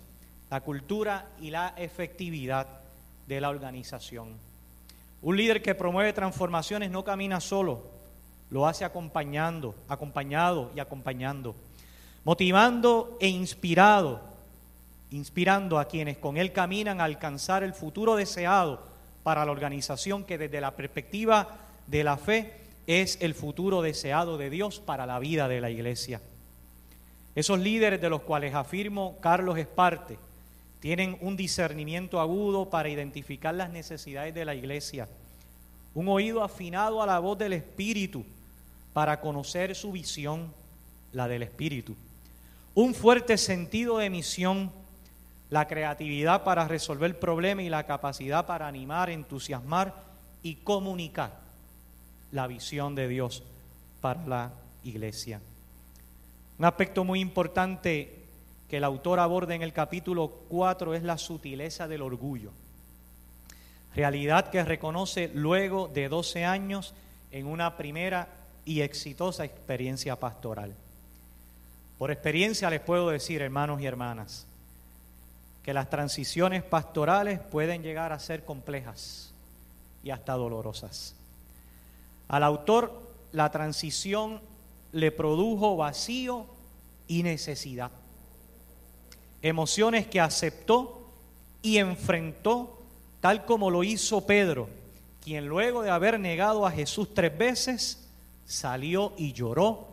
la cultura y la efectividad de la organización. Un líder que promueve transformaciones no camina solo, lo hace acompañando, acompañado y acompañando, motivando e inspirado, inspirando a quienes con él caminan a alcanzar el futuro deseado para la organización que desde la perspectiva de la fe es el futuro deseado de Dios para la vida de la iglesia. Esos líderes de los cuales afirmo Carlos es parte, tienen un discernimiento agudo para identificar las necesidades de la iglesia, un oído afinado a la voz del Espíritu para conocer su visión, la del Espíritu, un fuerte sentido de misión, la creatividad para resolver problemas y la capacidad para animar, entusiasmar y comunicar la visión de Dios para la iglesia. Un aspecto muy importante que el autor aborda en el capítulo 4 es la sutileza del orgullo. Realidad que reconoce luego de 12 años en una primera y exitosa experiencia pastoral. Por experiencia les puedo decir, hermanos y hermanas, que las transiciones pastorales pueden llegar a ser complejas y hasta dolorosas. Al autor la transición le produjo vacío y necesidad. Emociones que aceptó y enfrentó tal como lo hizo Pedro, quien luego de haber negado a Jesús tres veces, salió y lloró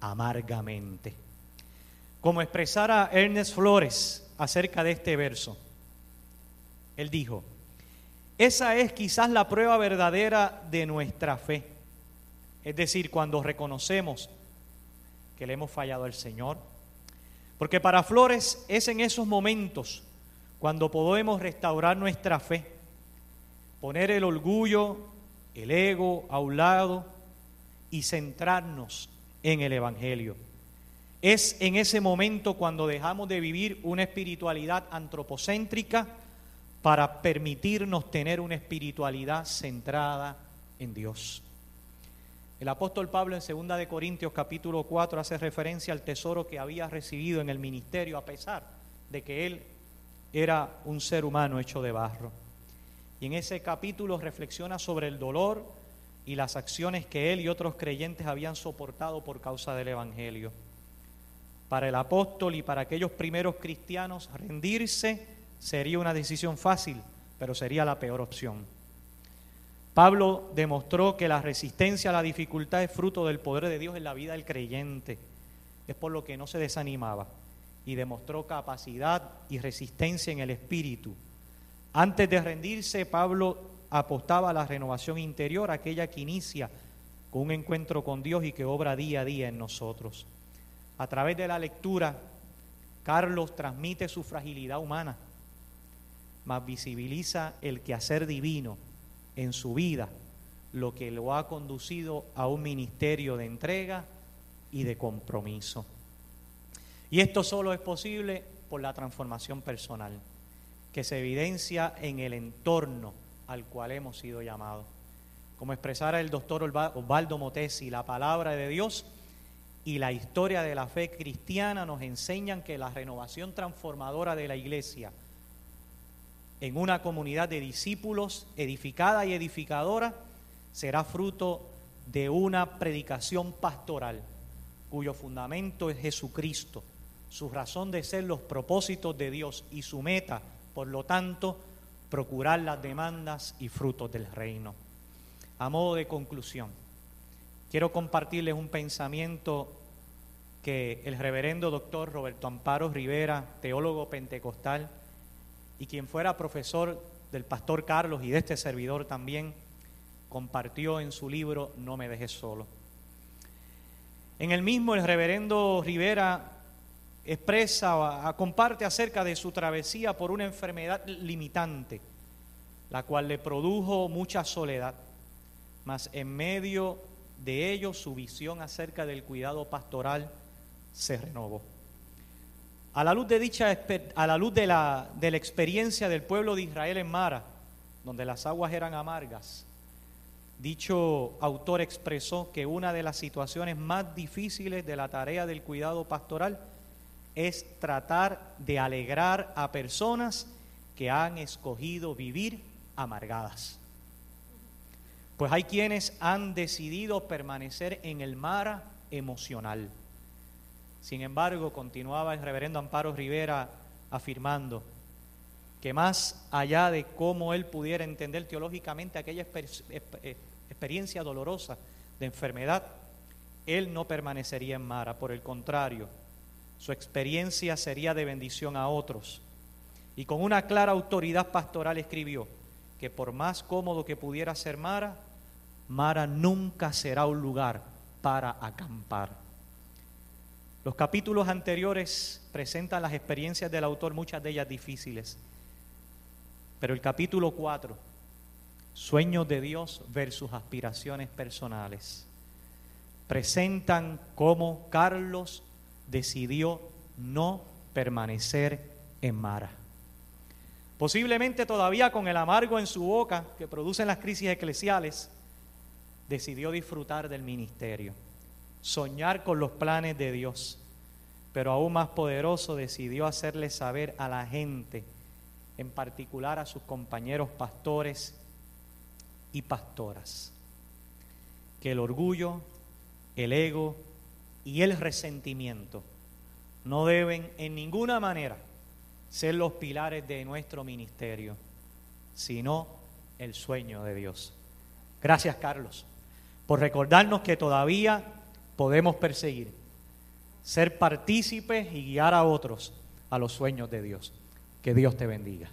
amargamente. Como expresara Ernest Flores acerca de este verso, él dijo, esa es quizás la prueba verdadera de nuestra fe. Es decir, cuando reconocemos que le hemos fallado al Señor. Porque para Flores es en esos momentos cuando podemos restaurar nuestra fe, poner el orgullo, el ego a un lado y centrarnos en el Evangelio. Es en ese momento cuando dejamos de vivir una espiritualidad antropocéntrica para permitirnos tener una espiritualidad centrada en Dios. El apóstol Pablo en 2 de Corintios capítulo 4 hace referencia al tesoro que había recibido en el ministerio a pesar de que él era un ser humano hecho de barro. Y en ese capítulo reflexiona sobre el dolor y las acciones que él y otros creyentes habían soportado por causa del evangelio. Para el apóstol y para aquellos primeros cristianos rendirse sería una decisión fácil, pero sería la peor opción. Pablo demostró que la resistencia a la dificultad es fruto del poder de Dios en la vida del creyente. Es por lo que no se desanimaba y demostró capacidad y resistencia en el espíritu. Antes de rendirse, Pablo apostaba a la renovación interior, aquella que inicia con un encuentro con Dios y que obra día a día en nosotros. A través de la lectura, Carlos transmite su fragilidad humana mas visibiliza el quehacer divino en su vida, lo que lo ha conducido a un ministerio de entrega y de compromiso. Y esto solo es posible por la transformación personal, que se evidencia en el entorno al cual hemos sido llamados. Como expresara el doctor Osvaldo Motesi, la palabra de Dios y la historia de la fe cristiana nos enseñan que la renovación transformadora de la iglesia en una comunidad de discípulos edificada y edificadora será fruto de una predicación pastoral cuyo fundamento es Jesucristo, su razón de ser los propósitos de Dios y su meta, por lo tanto, procurar las demandas y frutos del reino. A modo de conclusión, quiero compartirles un pensamiento que el reverendo doctor Roberto Amparo Rivera, teólogo pentecostal, y quien fuera profesor del pastor Carlos y de este servidor también, compartió en su libro No me dejes solo. En el mismo el reverendo Rivera expresa, comparte acerca de su travesía por una enfermedad limitante, la cual le produjo mucha soledad, mas en medio de ello su visión acerca del cuidado pastoral se renovó. A la luz de dicha a la luz de la, de la experiencia del pueblo de Israel en Mara, donde las aguas eran amargas, dicho autor expresó que una de las situaciones más difíciles de la tarea del cuidado pastoral es tratar de alegrar a personas que han escogido vivir amargadas. Pues hay quienes han decidido permanecer en el mar emocional sin embargo, continuaba el reverendo Amparo Rivera afirmando que más allá de cómo él pudiera entender teológicamente aquella eh, experiencia dolorosa de enfermedad, él no permanecería en Mara, por el contrario, su experiencia sería de bendición a otros. Y con una clara autoridad pastoral escribió que por más cómodo que pudiera ser Mara, Mara nunca será un lugar para acampar. Los capítulos anteriores presentan las experiencias del autor, muchas de ellas difíciles. Pero el capítulo 4, sueños de Dios versus aspiraciones personales, presentan cómo Carlos decidió no permanecer en Mara. Posiblemente todavía con el amargo en su boca que producen las crisis eclesiales, decidió disfrutar del ministerio soñar con los planes de Dios, pero aún más poderoso decidió hacerle saber a la gente, en particular a sus compañeros pastores y pastoras, que el orgullo, el ego y el resentimiento no deben en ninguna manera ser los pilares de nuestro ministerio, sino el sueño de Dios. Gracias, Carlos, por recordarnos que todavía podemos perseguir, ser partícipes y guiar a otros a los sueños de Dios. Que Dios te bendiga.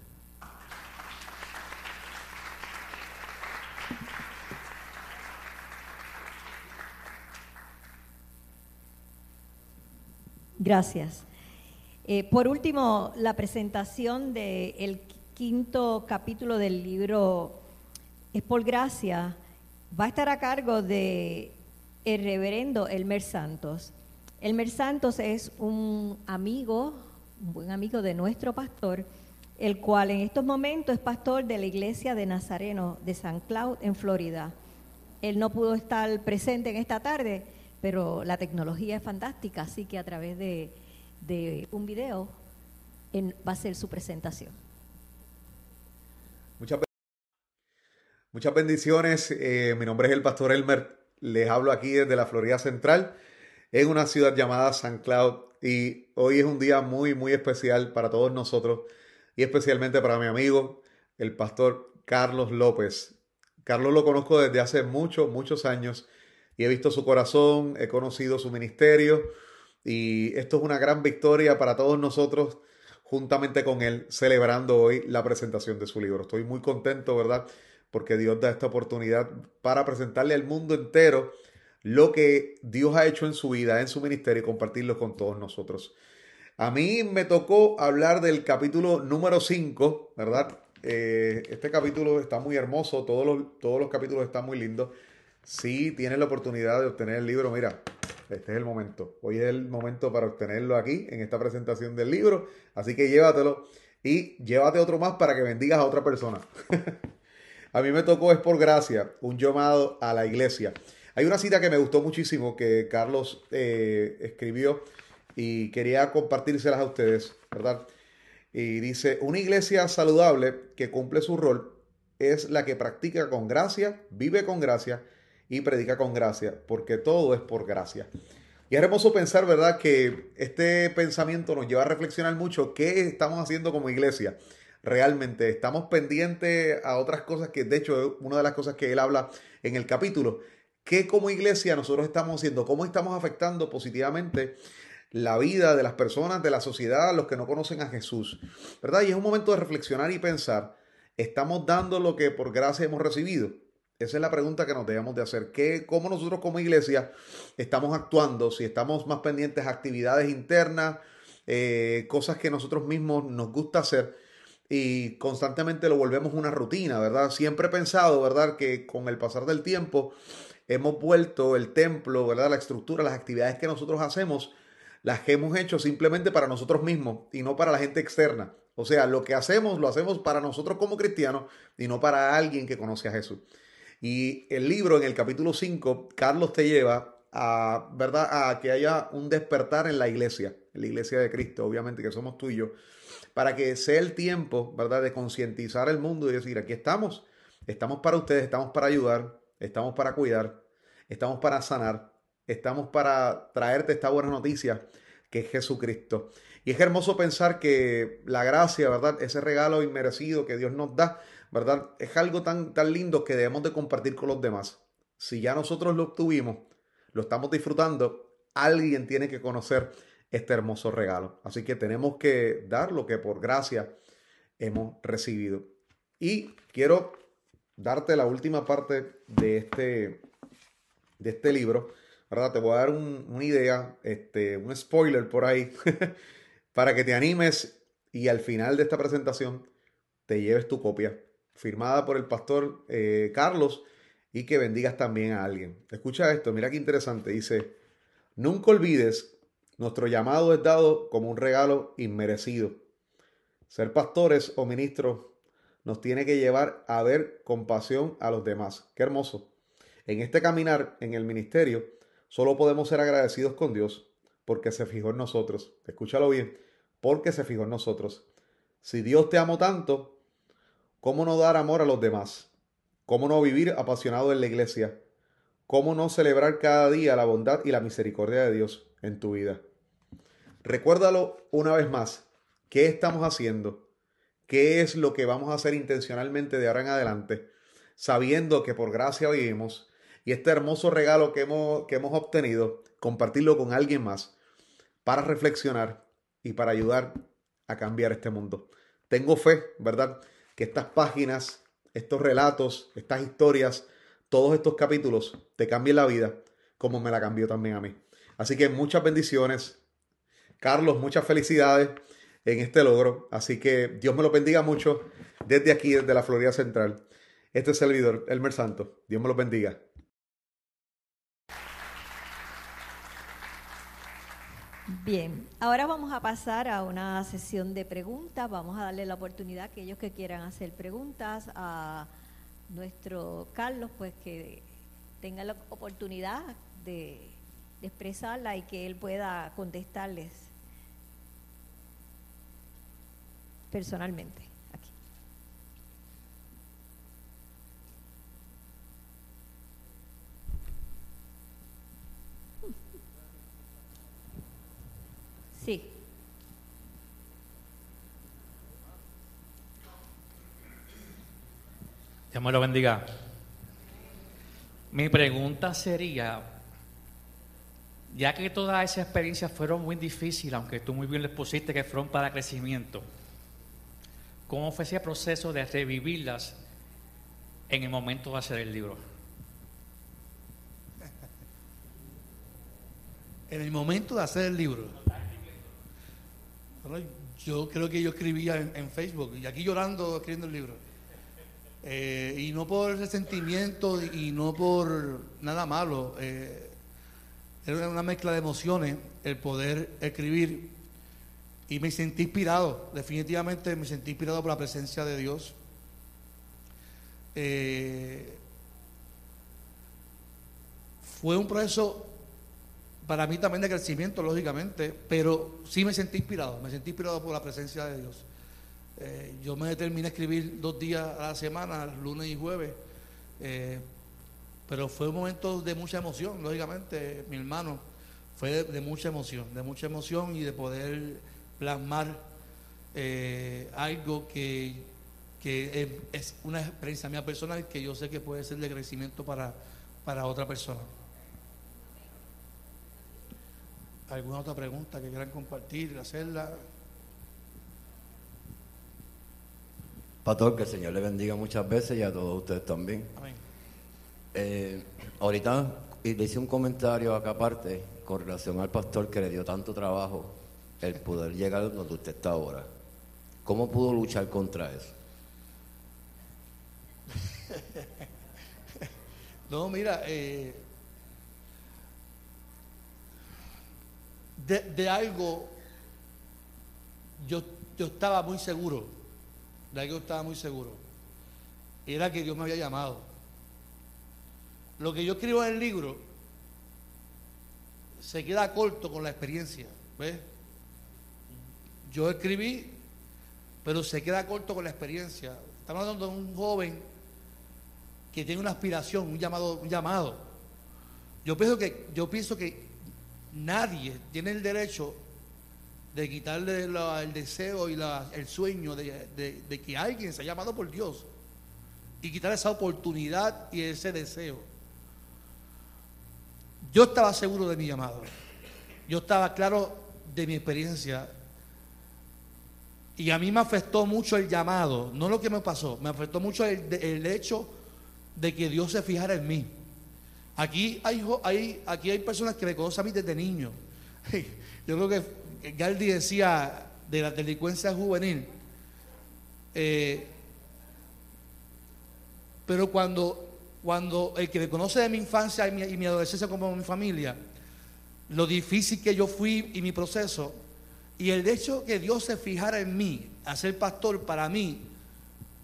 Gracias. Eh, por último, la presentación del quinto capítulo del libro Es por gracia va a estar a cargo de el reverendo Elmer Santos. Elmer Santos es un amigo, un buen amigo de nuestro pastor, el cual en estos momentos es pastor de la iglesia de Nazareno de San Cloud en Florida. Él no pudo estar presente en esta tarde, pero la tecnología es fantástica, así que a través de, un video va a ser su presentación. Muchas, muchas bendiciones. Eh, mi nombre es el pastor Elmer les hablo aquí desde la Florida Central, en una ciudad llamada San Cloud. Y hoy es un día muy, muy especial para todos nosotros y especialmente para mi amigo, el pastor Carlos López. Carlos lo conozco desde hace muchos, muchos años y he visto su corazón, he conocido su ministerio y esto es una gran victoria para todos nosotros juntamente con él celebrando hoy la presentación de su libro. Estoy muy contento, ¿verdad? Porque Dios da esta oportunidad para presentarle al mundo entero lo que Dios ha hecho en su vida, en su ministerio y compartirlo con todos nosotros. A mí me tocó hablar del capítulo número 5, ¿verdad? Eh, este capítulo está muy hermoso, todos los, todos los capítulos están muy lindos. Si tienes la oportunidad de obtener el libro, mira, este es el momento. Hoy es el momento para obtenerlo aquí, en esta presentación del libro. Así que llévatelo y llévate otro más para que bendigas a otra persona. a mí me tocó, es por gracia, un llamado a la iglesia. Hay una cita que me gustó muchísimo que Carlos eh, escribió y quería compartírselas a ustedes, ¿verdad? Y dice, una iglesia saludable que cumple su rol es la que practica con gracia, vive con gracia y predica con gracia, porque todo es por gracia. Y es hermoso pensar, ¿verdad?, que este pensamiento nos lleva a reflexionar mucho qué estamos haciendo como iglesia. Realmente estamos pendientes a otras cosas que, de hecho, una de las cosas que él habla en el capítulo, qué como iglesia nosotros estamos haciendo, cómo estamos afectando positivamente la vida de las personas, de la sociedad, los que no conocen a Jesús, ¿verdad? Y es un momento de reflexionar y pensar, ¿estamos dando lo que por gracia hemos recibido? Esa es la pregunta que nos debemos de hacer. ¿Qué, ¿Cómo nosotros como iglesia estamos actuando? Si estamos más pendientes a actividades internas, eh, cosas que nosotros mismos nos gusta hacer y constantemente lo volvemos una rutina, ¿verdad? Siempre he pensado, ¿verdad? Que con el pasar del tiempo hemos vuelto el templo, ¿verdad? La estructura, las actividades que nosotros hacemos, las hemos hecho simplemente para nosotros mismos y no para la gente externa. O sea, lo que hacemos lo hacemos para nosotros como cristianos y no para alguien que conoce a Jesús. Y el libro en el capítulo 5, Carlos te lleva a, ¿verdad? a que haya un despertar en la iglesia, en la iglesia de Cristo, obviamente que somos tú y yo, para que sea el tiempo ¿verdad? de concientizar el mundo y decir, aquí estamos, estamos para ustedes, estamos para ayudar, estamos para cuidar, estamos para sanar, estamos para traerte esta buena noticia que es Jesucristo. Y es hermoso pensar que la gracia, ¿verdad? Ese regalo inmerecido que Dios nos da, ¿verdad? Es algo tan, tan lindo que debemos de compartir con los demás. Si ya nosotros lo obtuvimos, lo estamos disfrutando, alguien tiene que conocer este hermoso regalo. Así que tenemos que dar lo que por gracia hemos recibido. Y quiero darte la última parte de este, de este libro. ¿verdad? Te voy a dar una idea, este, un spoiler por ahí, para que te animes y al final de esta presentación te lleves tu copia firmada por el pastor eh, Carlos y que bendigas también a alguien. Escucha esto, mira qué interesante. Dice, nunca olvides, nuestro llamado es dado como un regalo inmerecido. Ser pastores o ministros nos tiene que llevar a ver compasión a los demás. Qué hermoso. En este caminar en el ministerio, solo podemos ser agradecidos con Dios porque se fijó en nosotros. Escúchalo bien, porque se fijó en nosotros. Si Dios te amó tanto, ¿Cómo no dar amor a los demás? ¿Cómo no vivir apasionado en la iglesia? ¿Cómo no celebrar cada día la bondad y la misericordia de Dios en tu vida? Recuérdalo una vez más. ¿Qué estamos haciendo? ¿Qué es lo que vamos a hacer intencionalmente de ahora en adelante? Sabiendo que por gracia vivimos y este hermoso regalo que hemos, que hemos obtenido, compartirlo con alguien más para reflexionar y para ayudar a cambiar este mundo. Tengo fe, ¿verdad? que estas páginas, estos relatos, estas historias, todos estos capítulos te cambien la vida como me la cambió también a mí. Así que muchas bendiciones. Carlos, muchas felicidades en este logro. Así que Dios me lo bendiga mucho desde aquí, desde la Florida Central. Este servidor, Elmer Santo. Dios me lo bendiga. Bien, ahora vamos a pasar a una sesión de preguntas. Vamos a darle la oportunidad a aquellos que quieran hacer preguntas a nuestro Carlos, pues que tenga la oportunidad de, de expresarla y que él pueda contestarles personalmente. Sí. Dios me lo bendiga. Mi pregunta sería, ya que todas esas experiencias fueron muy difíciles, aunque tú muy bien les pusiste que fueron para crecimiento, ¿cómo fue ese proceso de revivirlas en el momento de hacer el libro? En el momento de hacer el libro. Yo creo que yo escribía en, en Facebook y aquí llorando escribiendo el libro. Eh, y no por resentimiento y no por nada malo. eh, era una mezcla de emociones el poder escribir y me sentí inspirado, definitivamente me sentí inspirado por la presencia de Dios. Eh, fue un proceso para mí también de crecimiento, lógicamente, pero sí me sentí inspirado, me sentí inspirado por la presencia de Dios. Eh, yo me determiné a escribir dos días a la semana, lunes y jueves, eh, pero fue un momento de mucha emoción, lógicamente, mi hermano, fue de, mucha emoción, de mucha emoción y de poder plasmar eh, algo que, que es, es una experiencia mía personal que yo sé que puede ser de crecimiento para, para otra persona. ¿Alguna otra pregunta que quieran compartir, hacerla? Pastor, que el Señor le bendiga muchas veces y a todos ustedes también. Amén. Eh, ahorita le hice un comentario acá aparte con relación al pastor que le dio tanto trabajo el poder llegar donde usted está ahora. ¿Cómo pudo luchar contra eso? No, mira, eh, de, algo yo, yo estaba muy seguro, de algo estaba muy seguro, era que Dios me había llamado. Lo que yo escribo en el libro se queda corto con la experiencia, ¿ves? Yo escribí, pero se queda corto con la experiencia. Estamos hablando de un joven que tiene una aspiración, un llamado, un llamado. Yo pienso que, yo pienso que nadie tiene el derecho de quitarle el deseo y el sueño de, que alguien se ha llamado por Dios y quitar esa oportunidad y ese deseo. Yo estaba seguro de mi llamado. Yo estaba claro de mi experiencia. Y a mí me afectó mucho el llamado, no lo que me pasó, me afectó mucho el hecho de que Dios se fijara en mí. Aquí hay, hay- aquí hay personas que me conocen a mí desde niño. Yo creo que Galdi decía de la delincuencia juvenil. eh, pero cuando, cuando el que me conoce de mi infancia y mi, y mi adolescencia como mi familia, lo difícil que yo fui y mi proceso, y el hecho que Dios se fijara en mí, a ser pastor para mí,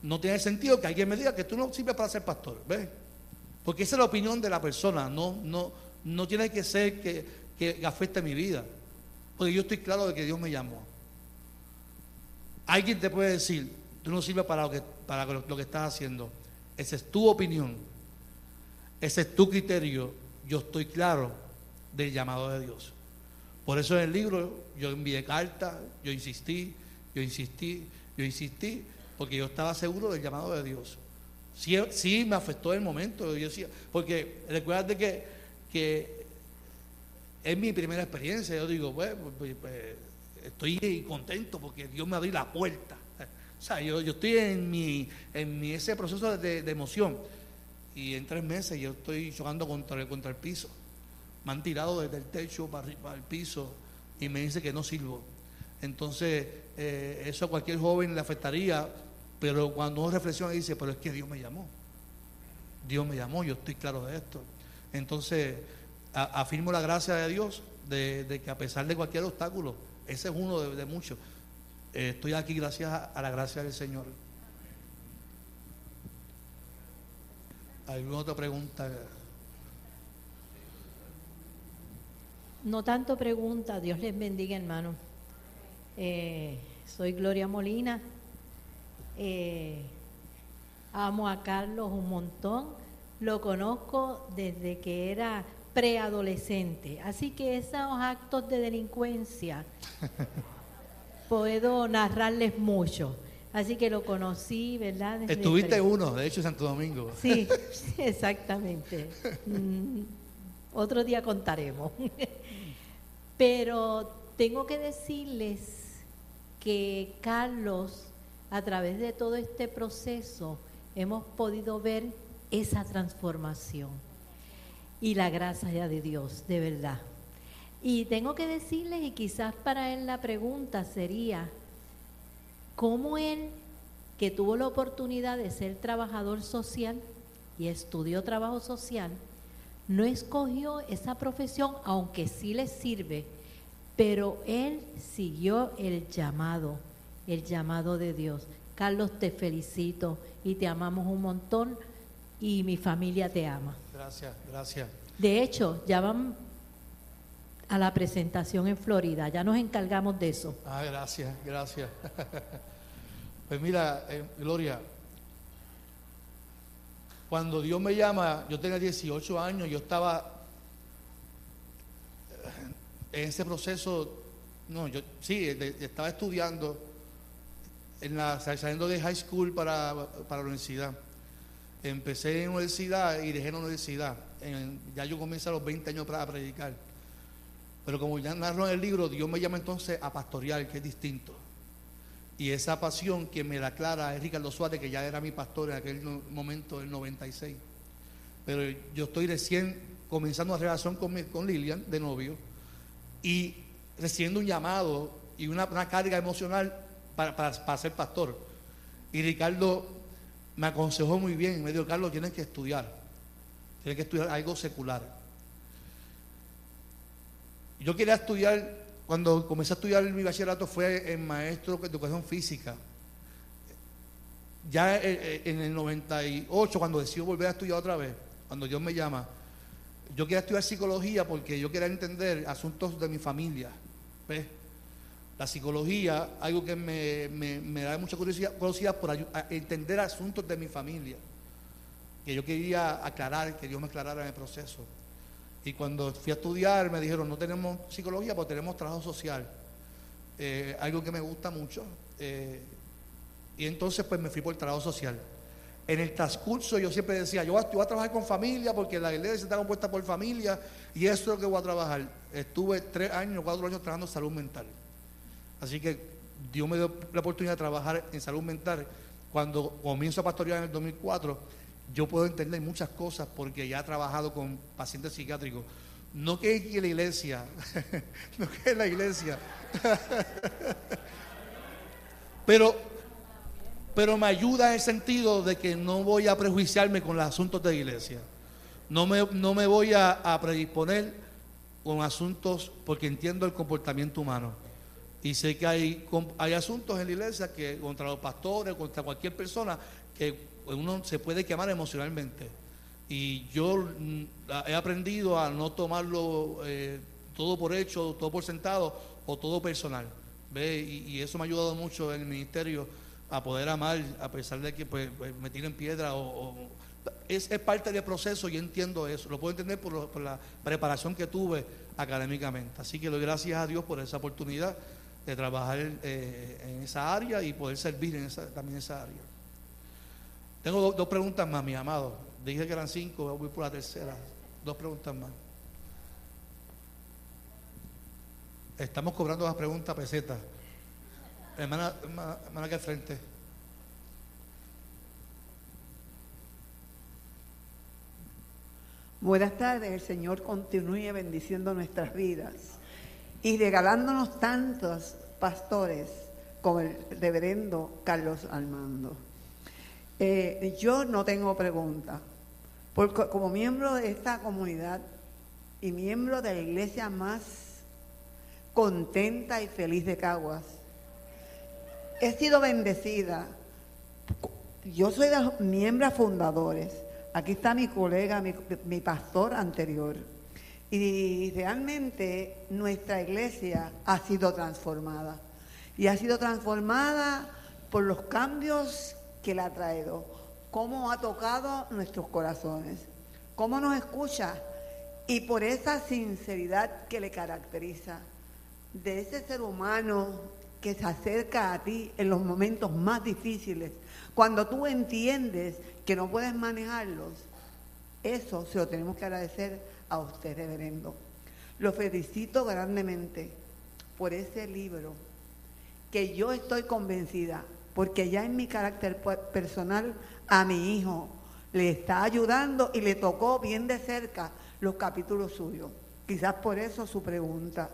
no tiene sentido que alguien me diga que tú no sirves para ser pastor, ¿ves? Porque esa es la opinión de la persona, no, no, no tiene que ser que, que afecte mi vida. Porque yo estoy claro de que Dios me llamó. Alguien te puede decir, tú no sirves para lo que, para lo, que estás haciendo. Esa es tu opinión. Ese es tu criterio. Yo estoy claro del llamado de Dios. Por eso en el libro yo envié cartas, yo insistí, yo insistí, yo insistí, porque yo estaba seguro del llamado de Dios. Sí, sí me afectó el momento, yo decía, porque recuerda que, que es mi primera experiencia, yo digo, bueno, pues, pues, estoy contento porque Dios me abrió la puerta. O sea, yo, estoy en mi, en mi ese proceso de, emoción. Y en tres meses yo estoy chocando contra el, piso. Me han tirado desde el techo para, para el piso y me dice que no sirvo. Entonces, eh, eso a cualquier joven le afectaría, pero cuando uno reflexiona y dice, pero es que Dios me llamó. Dios me llamó, yo estoy claro de esto. Entonces, afirmo la gracia de Dios de, que a pesar de cualquier obstáculo, ese es uno de, muchos, eh, estoy aquí gracias a, a la gracia del Señor. ¿Alguna otra pregunta? No tanto pregunta, Dios les bendiga, hermano. Eh, soy Gloria Molina. Eh, amo a Carlos un montón. Lo conozco desde que era preadolescente. Así que esos actos de delincuencia puedo narrarles mucho. Así que lo conocí, ¿verdad? Desde Estuviste uno, de hecho, en Santo Domingo. Sí, sí, exactamente. Mm, Otro día contaremos. Pero tengo que decirles que Carlos, a través de todo este proceso, hemos podido ver esa transformación y la gracia de Dios, de verdad. Y tengo que decirles, y quizás para él la pregunta sería, ¿cómo él, que tuvo la oportunidad de ser trabajador social y estudió trabajo social, no escogió esa profesión, aunque sí le sirve, pero él siguió el llamado, el llamado de Dios. Carlos, te felicito y te amamos un montón y mi familia te ama. Gracias, gracias. De hecho, ya van a la presentación en Florida, ya nos encargamos de eso. Ah, gracias, gracias. pues mira, eh, Gloria, cuando Dios me llama, yo tenía 18 años, yo estaba en ese proceso, no, yo sí, estaba estudiando, en la, saliendo de high school para, para la universidad. Empecé en universidad y dejé la universidad. ya yo comencé a los 20 años para predicar. Pero como ya narro en el libro, Dios me llama entonces a pastorear, que es distinto. Y esa pasión que me la aclara es Ricardo Suárez, que ya era mi pastor en aquel momento, el 96. Pero yo estoy recién comenzando una relación con, con Lilian, de novio, y recibiendo un llamado y una, carga emocional para, para, ser pastor. Y Ricardo me aconsejó muy bien, me dijo, Carlos, tienes que estudiar, tienes que estudiar algo secular. Yo quería estudiar, cuando comencé a estudiar mi bachillerato fue en maestro de educación física. Ya en el 98, cuando decidí volver a estudiar otra vez, cuando Dios me llama, yo quería estudiar psicología porque yo quería entender asuntos de mi familia. ¿ves? La psicología, algo que me, da mucha curiosidad, curiosidad por entender asuntos de mi familia. Que yo quería aclarar, que Dios me aclarara en el proceso. Y cuando fui a estudiar me dijeron, no tenemos psicología, pero tenemos trabajo social. Eh, algo que me gusta mucho. Eh, y entonces pues me fui por el trabajo social. En el transcurso yo siempre decía, yo voy, a, trabajar con familia porque la iglesia está compuesta por familia y eso es lo que voy a trabajar. Estuve tres años, cuatro años trabajando salud mental. Así que Dios me dio la oportunidad de trabajar en salud mental. Cuando comienzo a pastorear en el 2004, yo puedo entender muchas cosas porque ya he trabajado con pacientes psiquiátricos. No que es la iglesia, no que es la iglesia. Pero pero me ayuda en el sentido de que no voy a prejuiciarme con los asuntos de la iglesia. No me, no me voy a, predisponer con asuntos porque entiendo el comportamiento humano. Y sé que hay, hay asuntos en la iglesia que contra los pastores, contra cualquier persona, que uno se puede quemar emocionalmente. Y yo mm, he aprendido a no tomarlo eh, todo por hecho, todo por sentado o todo personal. ¿Ve? Y, eso me ha ayudado mucho en el ministerio a poder amar a pesar de que pues, pues me tiren piedra o, es, parte del proceso y entiendo eso, lo puedo entender por, la preparación que tuve académicamente. Así que doy gracias a Dios por esa oportunidad de trabajar eh, en esa área y poder servir en esa, también en esa área. Tengo dos preguntas más, mi amado. Dije que eran cinco, voy por la tercera. Dos preguntas más. Estamos cobrando las preguntas pesetas. Hermana, hermana, que al frente. Buenas tardes, el Señor continúe bendiciendo nuestras vidas y regalándonos tantos pastores como el reverendo Carlos Armando. Eh, yo no tengo pregunta, porque como miembro de esta comunidad y miembro de la iglesia más contenta y feliz de Caguas, he sido bendecida. Yo soy de los miembros fundadores. Aquí está mi colega, mi, pastor anterior. Y realmente nuestra iglesia ha sido transformada. Y ha sido transformada por los cambios que le ha traído. Cómo ha tocado nuestros corazones. Cómo nos escucha. Y por esa sinceridad que le caracteriza. De ese ser humano que se acerca a ti en los momentos más difíciles, cuando tú entiendes que no puedes manejarlos, eso se lo tenemos que agradecer a usted, reverendo. Lo felicito grandemente por ese libro que yo estoy convencida, porque ya en mi carácter personal a mi hijo le está ayudando y le tocó bien de cerca los capítulos suyos. Quizás por eso su pregunta.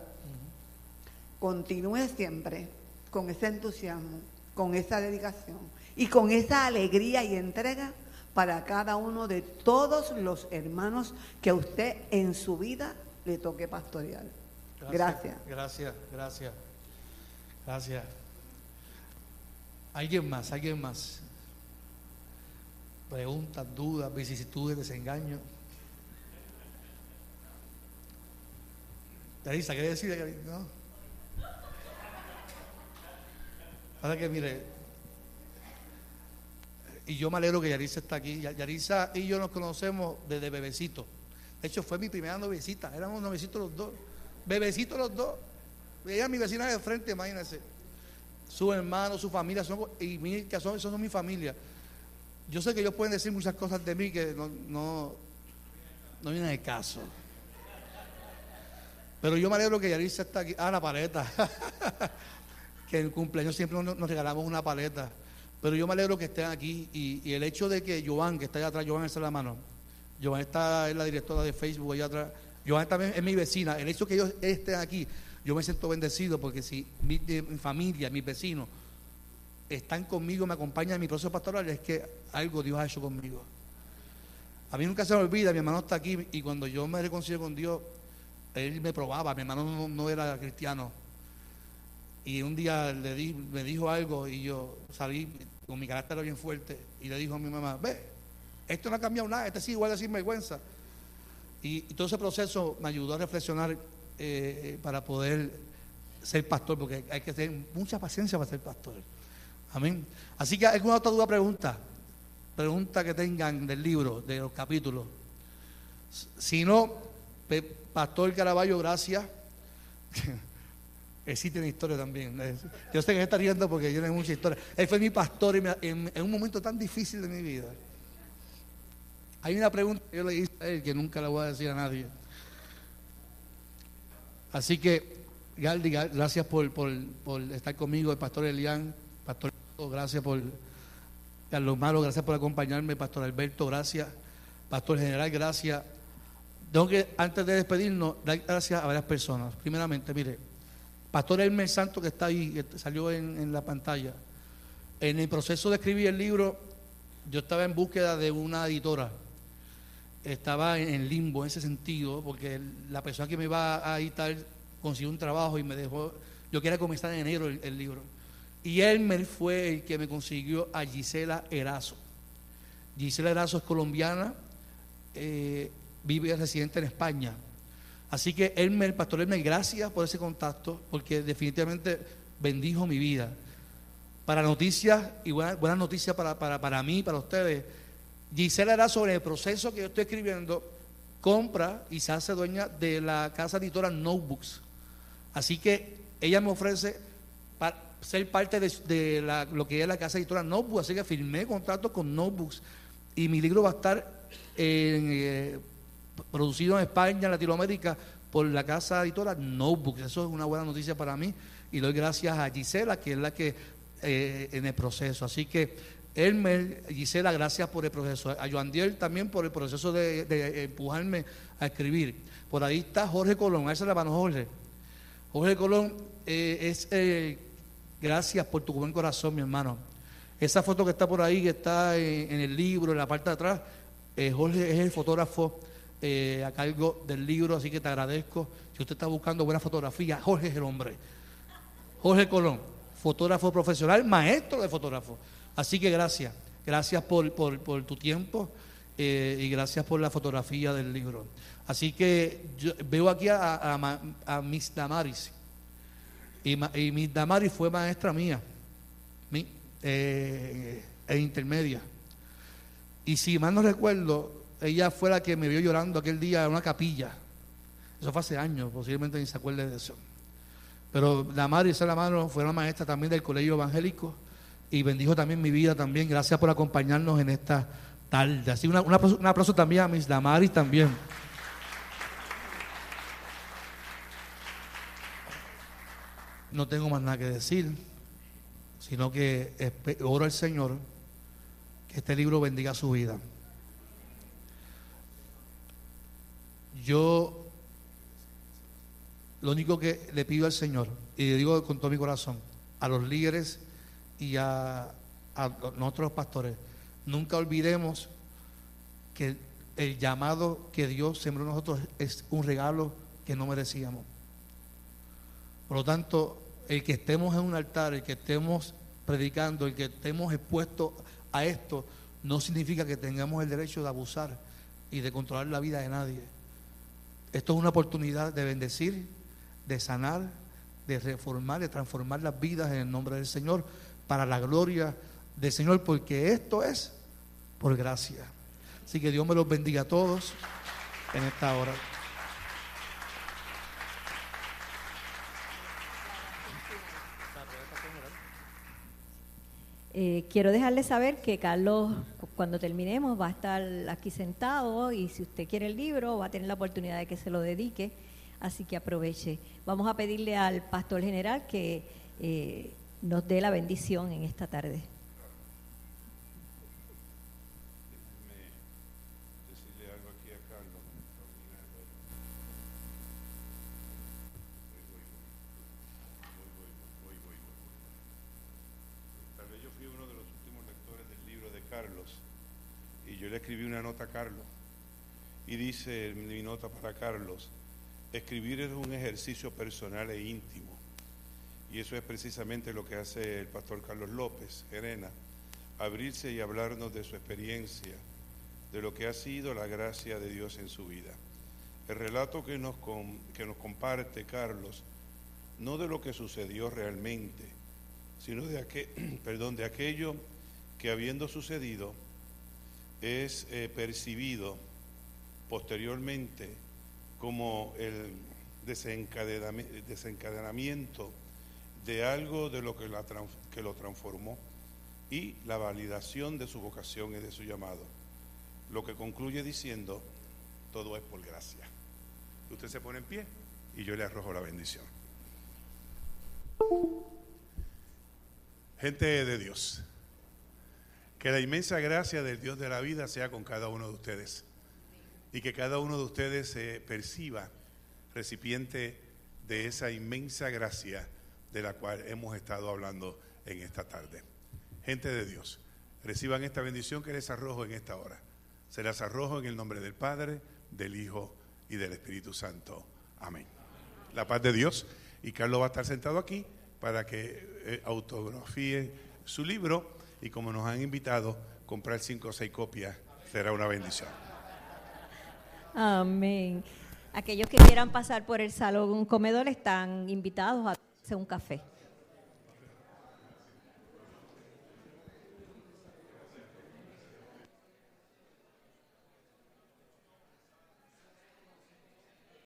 Continúe siempre con ese entusiasmo, con esa dedicación y con esa alegría y entrega para cada uno de todos los hermanos que a usted en su vida le toque pastorear. Gracias. Gracias, gracias. Gracias. ¿Alguien más? ¿Alguien más? Preguntas, dudas, vicisitudes, desengaños. Yarisa, ¿qué decir? No. Para que mire, y yo me alegro que Yarisa está aquí. Yarisa y yo nos conocemos desde bebecito. De hecho, fue mi primera noviecita. Éramos novecitos los dos. Bebecitos los dos. Ella mi vecina de frente, imagínense. Su hermano, su familia, y mi, que son, son mi familia. Yo sé que ellos pueden decir muchas cosas de mí que no, no, no vienen de caso. Pero yo me alegro que Yarisa está aquí. Ah, la paleta. que en el cumpleaños siempre nos, regalamos una paleta. Pero yo me alegro que estén aquí. Y, el hecho de que Joan, que está allá atrás, Joan está la mano. Joan está en la directora de Facebook allá atrás. Joan también es mi vecina. El hecho de que ellos estén aquí, yo me siento bendecido porque si mi, familia, mis vecinos, están conmigo, me acompañan en mi proceso pastoral, es que algo Dios ha hecho conmigo. A mí nunca se me olvida, mi hermano está aquí y cuando yo me reconcilio con Dios, él me probaba, mi hermano no, era cristiano. Y un día le di, me dijo algo y yo salí con mi carácter bien fuerte y le dijo a mi mamá, ve, esto no ha cambiado nada, este sí igual de sinvergüenza. Y, y todo ese proceso me ayudó a reflexionar eh, para poder ser pastor, porque hay que tener mucha paciencia para ser pastor. Amén. Así que alguna otra duda, pregunta, pregunta que tengan del libro, de los capítulos. Si no, Pastor Caraballo, gracias. Sí tiene historia también. Yo sé que está riendo porque tiene mucha historia. Él fue mi pastor en, un momento tan difícil de mi vida. Hay una pregunta que yo le hice a él que nunca la voy a decir a nadie. Así que, Galdi, gracias por, estar conmigo, el pastor Elian, pastor, gracias por, Carlos Malo, gracias por acompañarme, pastor Alberto, gracias, pastor general, gracias. Tengo que, antes de despedirnos, dar gracias a varias personas. Primeramente, mire, pastor Elmer Santo que está ahí, que salió en, la pantalla. En el proceso de escribir el libro, yo estaba en búsqueda de una editora estaba en limbo en ese sentido, porque la persona que me iba a editar consiguió un trabajo y me dejó, yo quería comenzar en enero el, libro. Y Elmer fue el que me consiguió a Gisela Erazo. Gisela Erazo es colombiana, eh, vive residente en España. Así que Elmer, Pastor Elmer, gracias por ese contacto, porque definitivamente bendijo mi vida. Para noticias y buenas, noticias para, para, para mí, para ustedes Gisela era sobre el proceso que yo estoy escribiendo, compra y se hace dueña de la casa editora Notebooks. Así que ella me ofrece para ser parte de, lo que es la casa editora Notebooks. Así que firmé contrato con Notebooks y mi libro va a estar eh, producido en España, en Latinoamérica, por la casa editora Notebooks. Eso es una buena noticia para mí y doy gracias a Gisela, que es la que eh, en el proceso. Así que Elmer, Gisela, gracias por el proceso. A Joan Diel también por el proceso de, empujarme a escribir. Por ahí está Jorge Colón, a esa la mano Jorge. Jorge Colón, eh, es eh, gracias por tu buen corazón, mi hermano. Esa foto que está por ahí, que está en, el libro, en la parte de atrás, Jorge es el fotógrafo a cargo del libro, así que te agradezco. Si usted está buscando buena fotografía, Jorge es el hombre. Jorge Colón, fotógrafo profesional, maestro de fotógrafo. Así que gracias, gracias por, tu tiempo eh, y gracias por la fotografía del libro. Así que yo veo aquí a, a, Miss Damaris. Y, Miss Damaris fue maestra mía, mi, eh, e intermedia. Y si mal no recuerdo, ella fue la que me vio llorando aquel día en una capilla. Eso fue hace años, posiblemente ni se acuerde de eso. Pero Damaris, esa la mano, fue una maestra también del colegio evangélico y bendijo también mi vida también. Gracias por acompañarnos en esta tarde. Así un aplauso también a Miss Damaris también. No tengo más nada que decir, sino que oro al Señor que este libro bendiga su vida. Yo Lo único que le pido al Señor, y le digo con todo mi corazón, a los líderes y a, a nosotros los pastores, nunca olvidemos que el llamado que Dios sembró en nosotros es un regalo que no merecíamos. Por lo tanto, el que estemos en un altar, el que estemos predicando, el que estemos expuestos a esto, no significa que tengamos el derecho de abusar y de controlar la vida de nadie. Esto es una oportunidad de bendecir, de sanar, de reformar, de transformar las vidas en el nombre del Señor, para la gloria del Señor, porque esto es por gracia. Así que Dios me los bendiga a todos en esta hora. Eh, quiero dejarle saber que Carlos, cuando terminemos, va a estar aquí sentado y si usted quiere el libro, va a tener la oportunidad de que se lo dedique, así que aproveche. Vamos a pedirle al pastor general que eh, nos dé la bendición en esta tarde. decirle algo aquí a Carlos. Tal vez yo fui uno de los últimos lectores del libro de Carlos y yo le escribí una nota a Carlos y dice mi nota para Carlos, escribir es un ejercicio personal e íntimo y eso es precisamente lo que hace el pastor Carlos López, Gerena, abrirse y hablarnos de su experiencia, de lo que ha sido la gracia de Dios en su vida. El relato que nos, que nos comparte Carlos, no de lo que sucedió realmente, sino de, aqu- perdón, de aquello que habiendo sucedido es eh, percibido posteriormente como el desencadenami- desencadenamiento de algo de lo que, la que lo transformó y la validación de su vocación y de su llamado. Lo que concluye diciendo, todo es por gracia. Usted se pone en pie y yo le arrojo la bendición. Gente de Dios, que la inmensa gracia del Dios de la vida sea con cada uno de ustedes y que cada uno de ustedes se perciba recipiente de esa inmensa gracia de la cual hemos estado hablando en esta tarde. Gente de Dios, reciban esta bendición que les arrojo en esta hora. Se las arrojo en el nombre del Padre, del Hijo y del Espíritu Santo. Amén. La paz de Dios. Y Carlos va a estar sentado aquí para que eh, autografíe su libro y como nos han invitado, comprar cinco o seis copias será una bendición. Amén. Aquellos que quieran pasar por el salón comedor están invitados a hacer un café.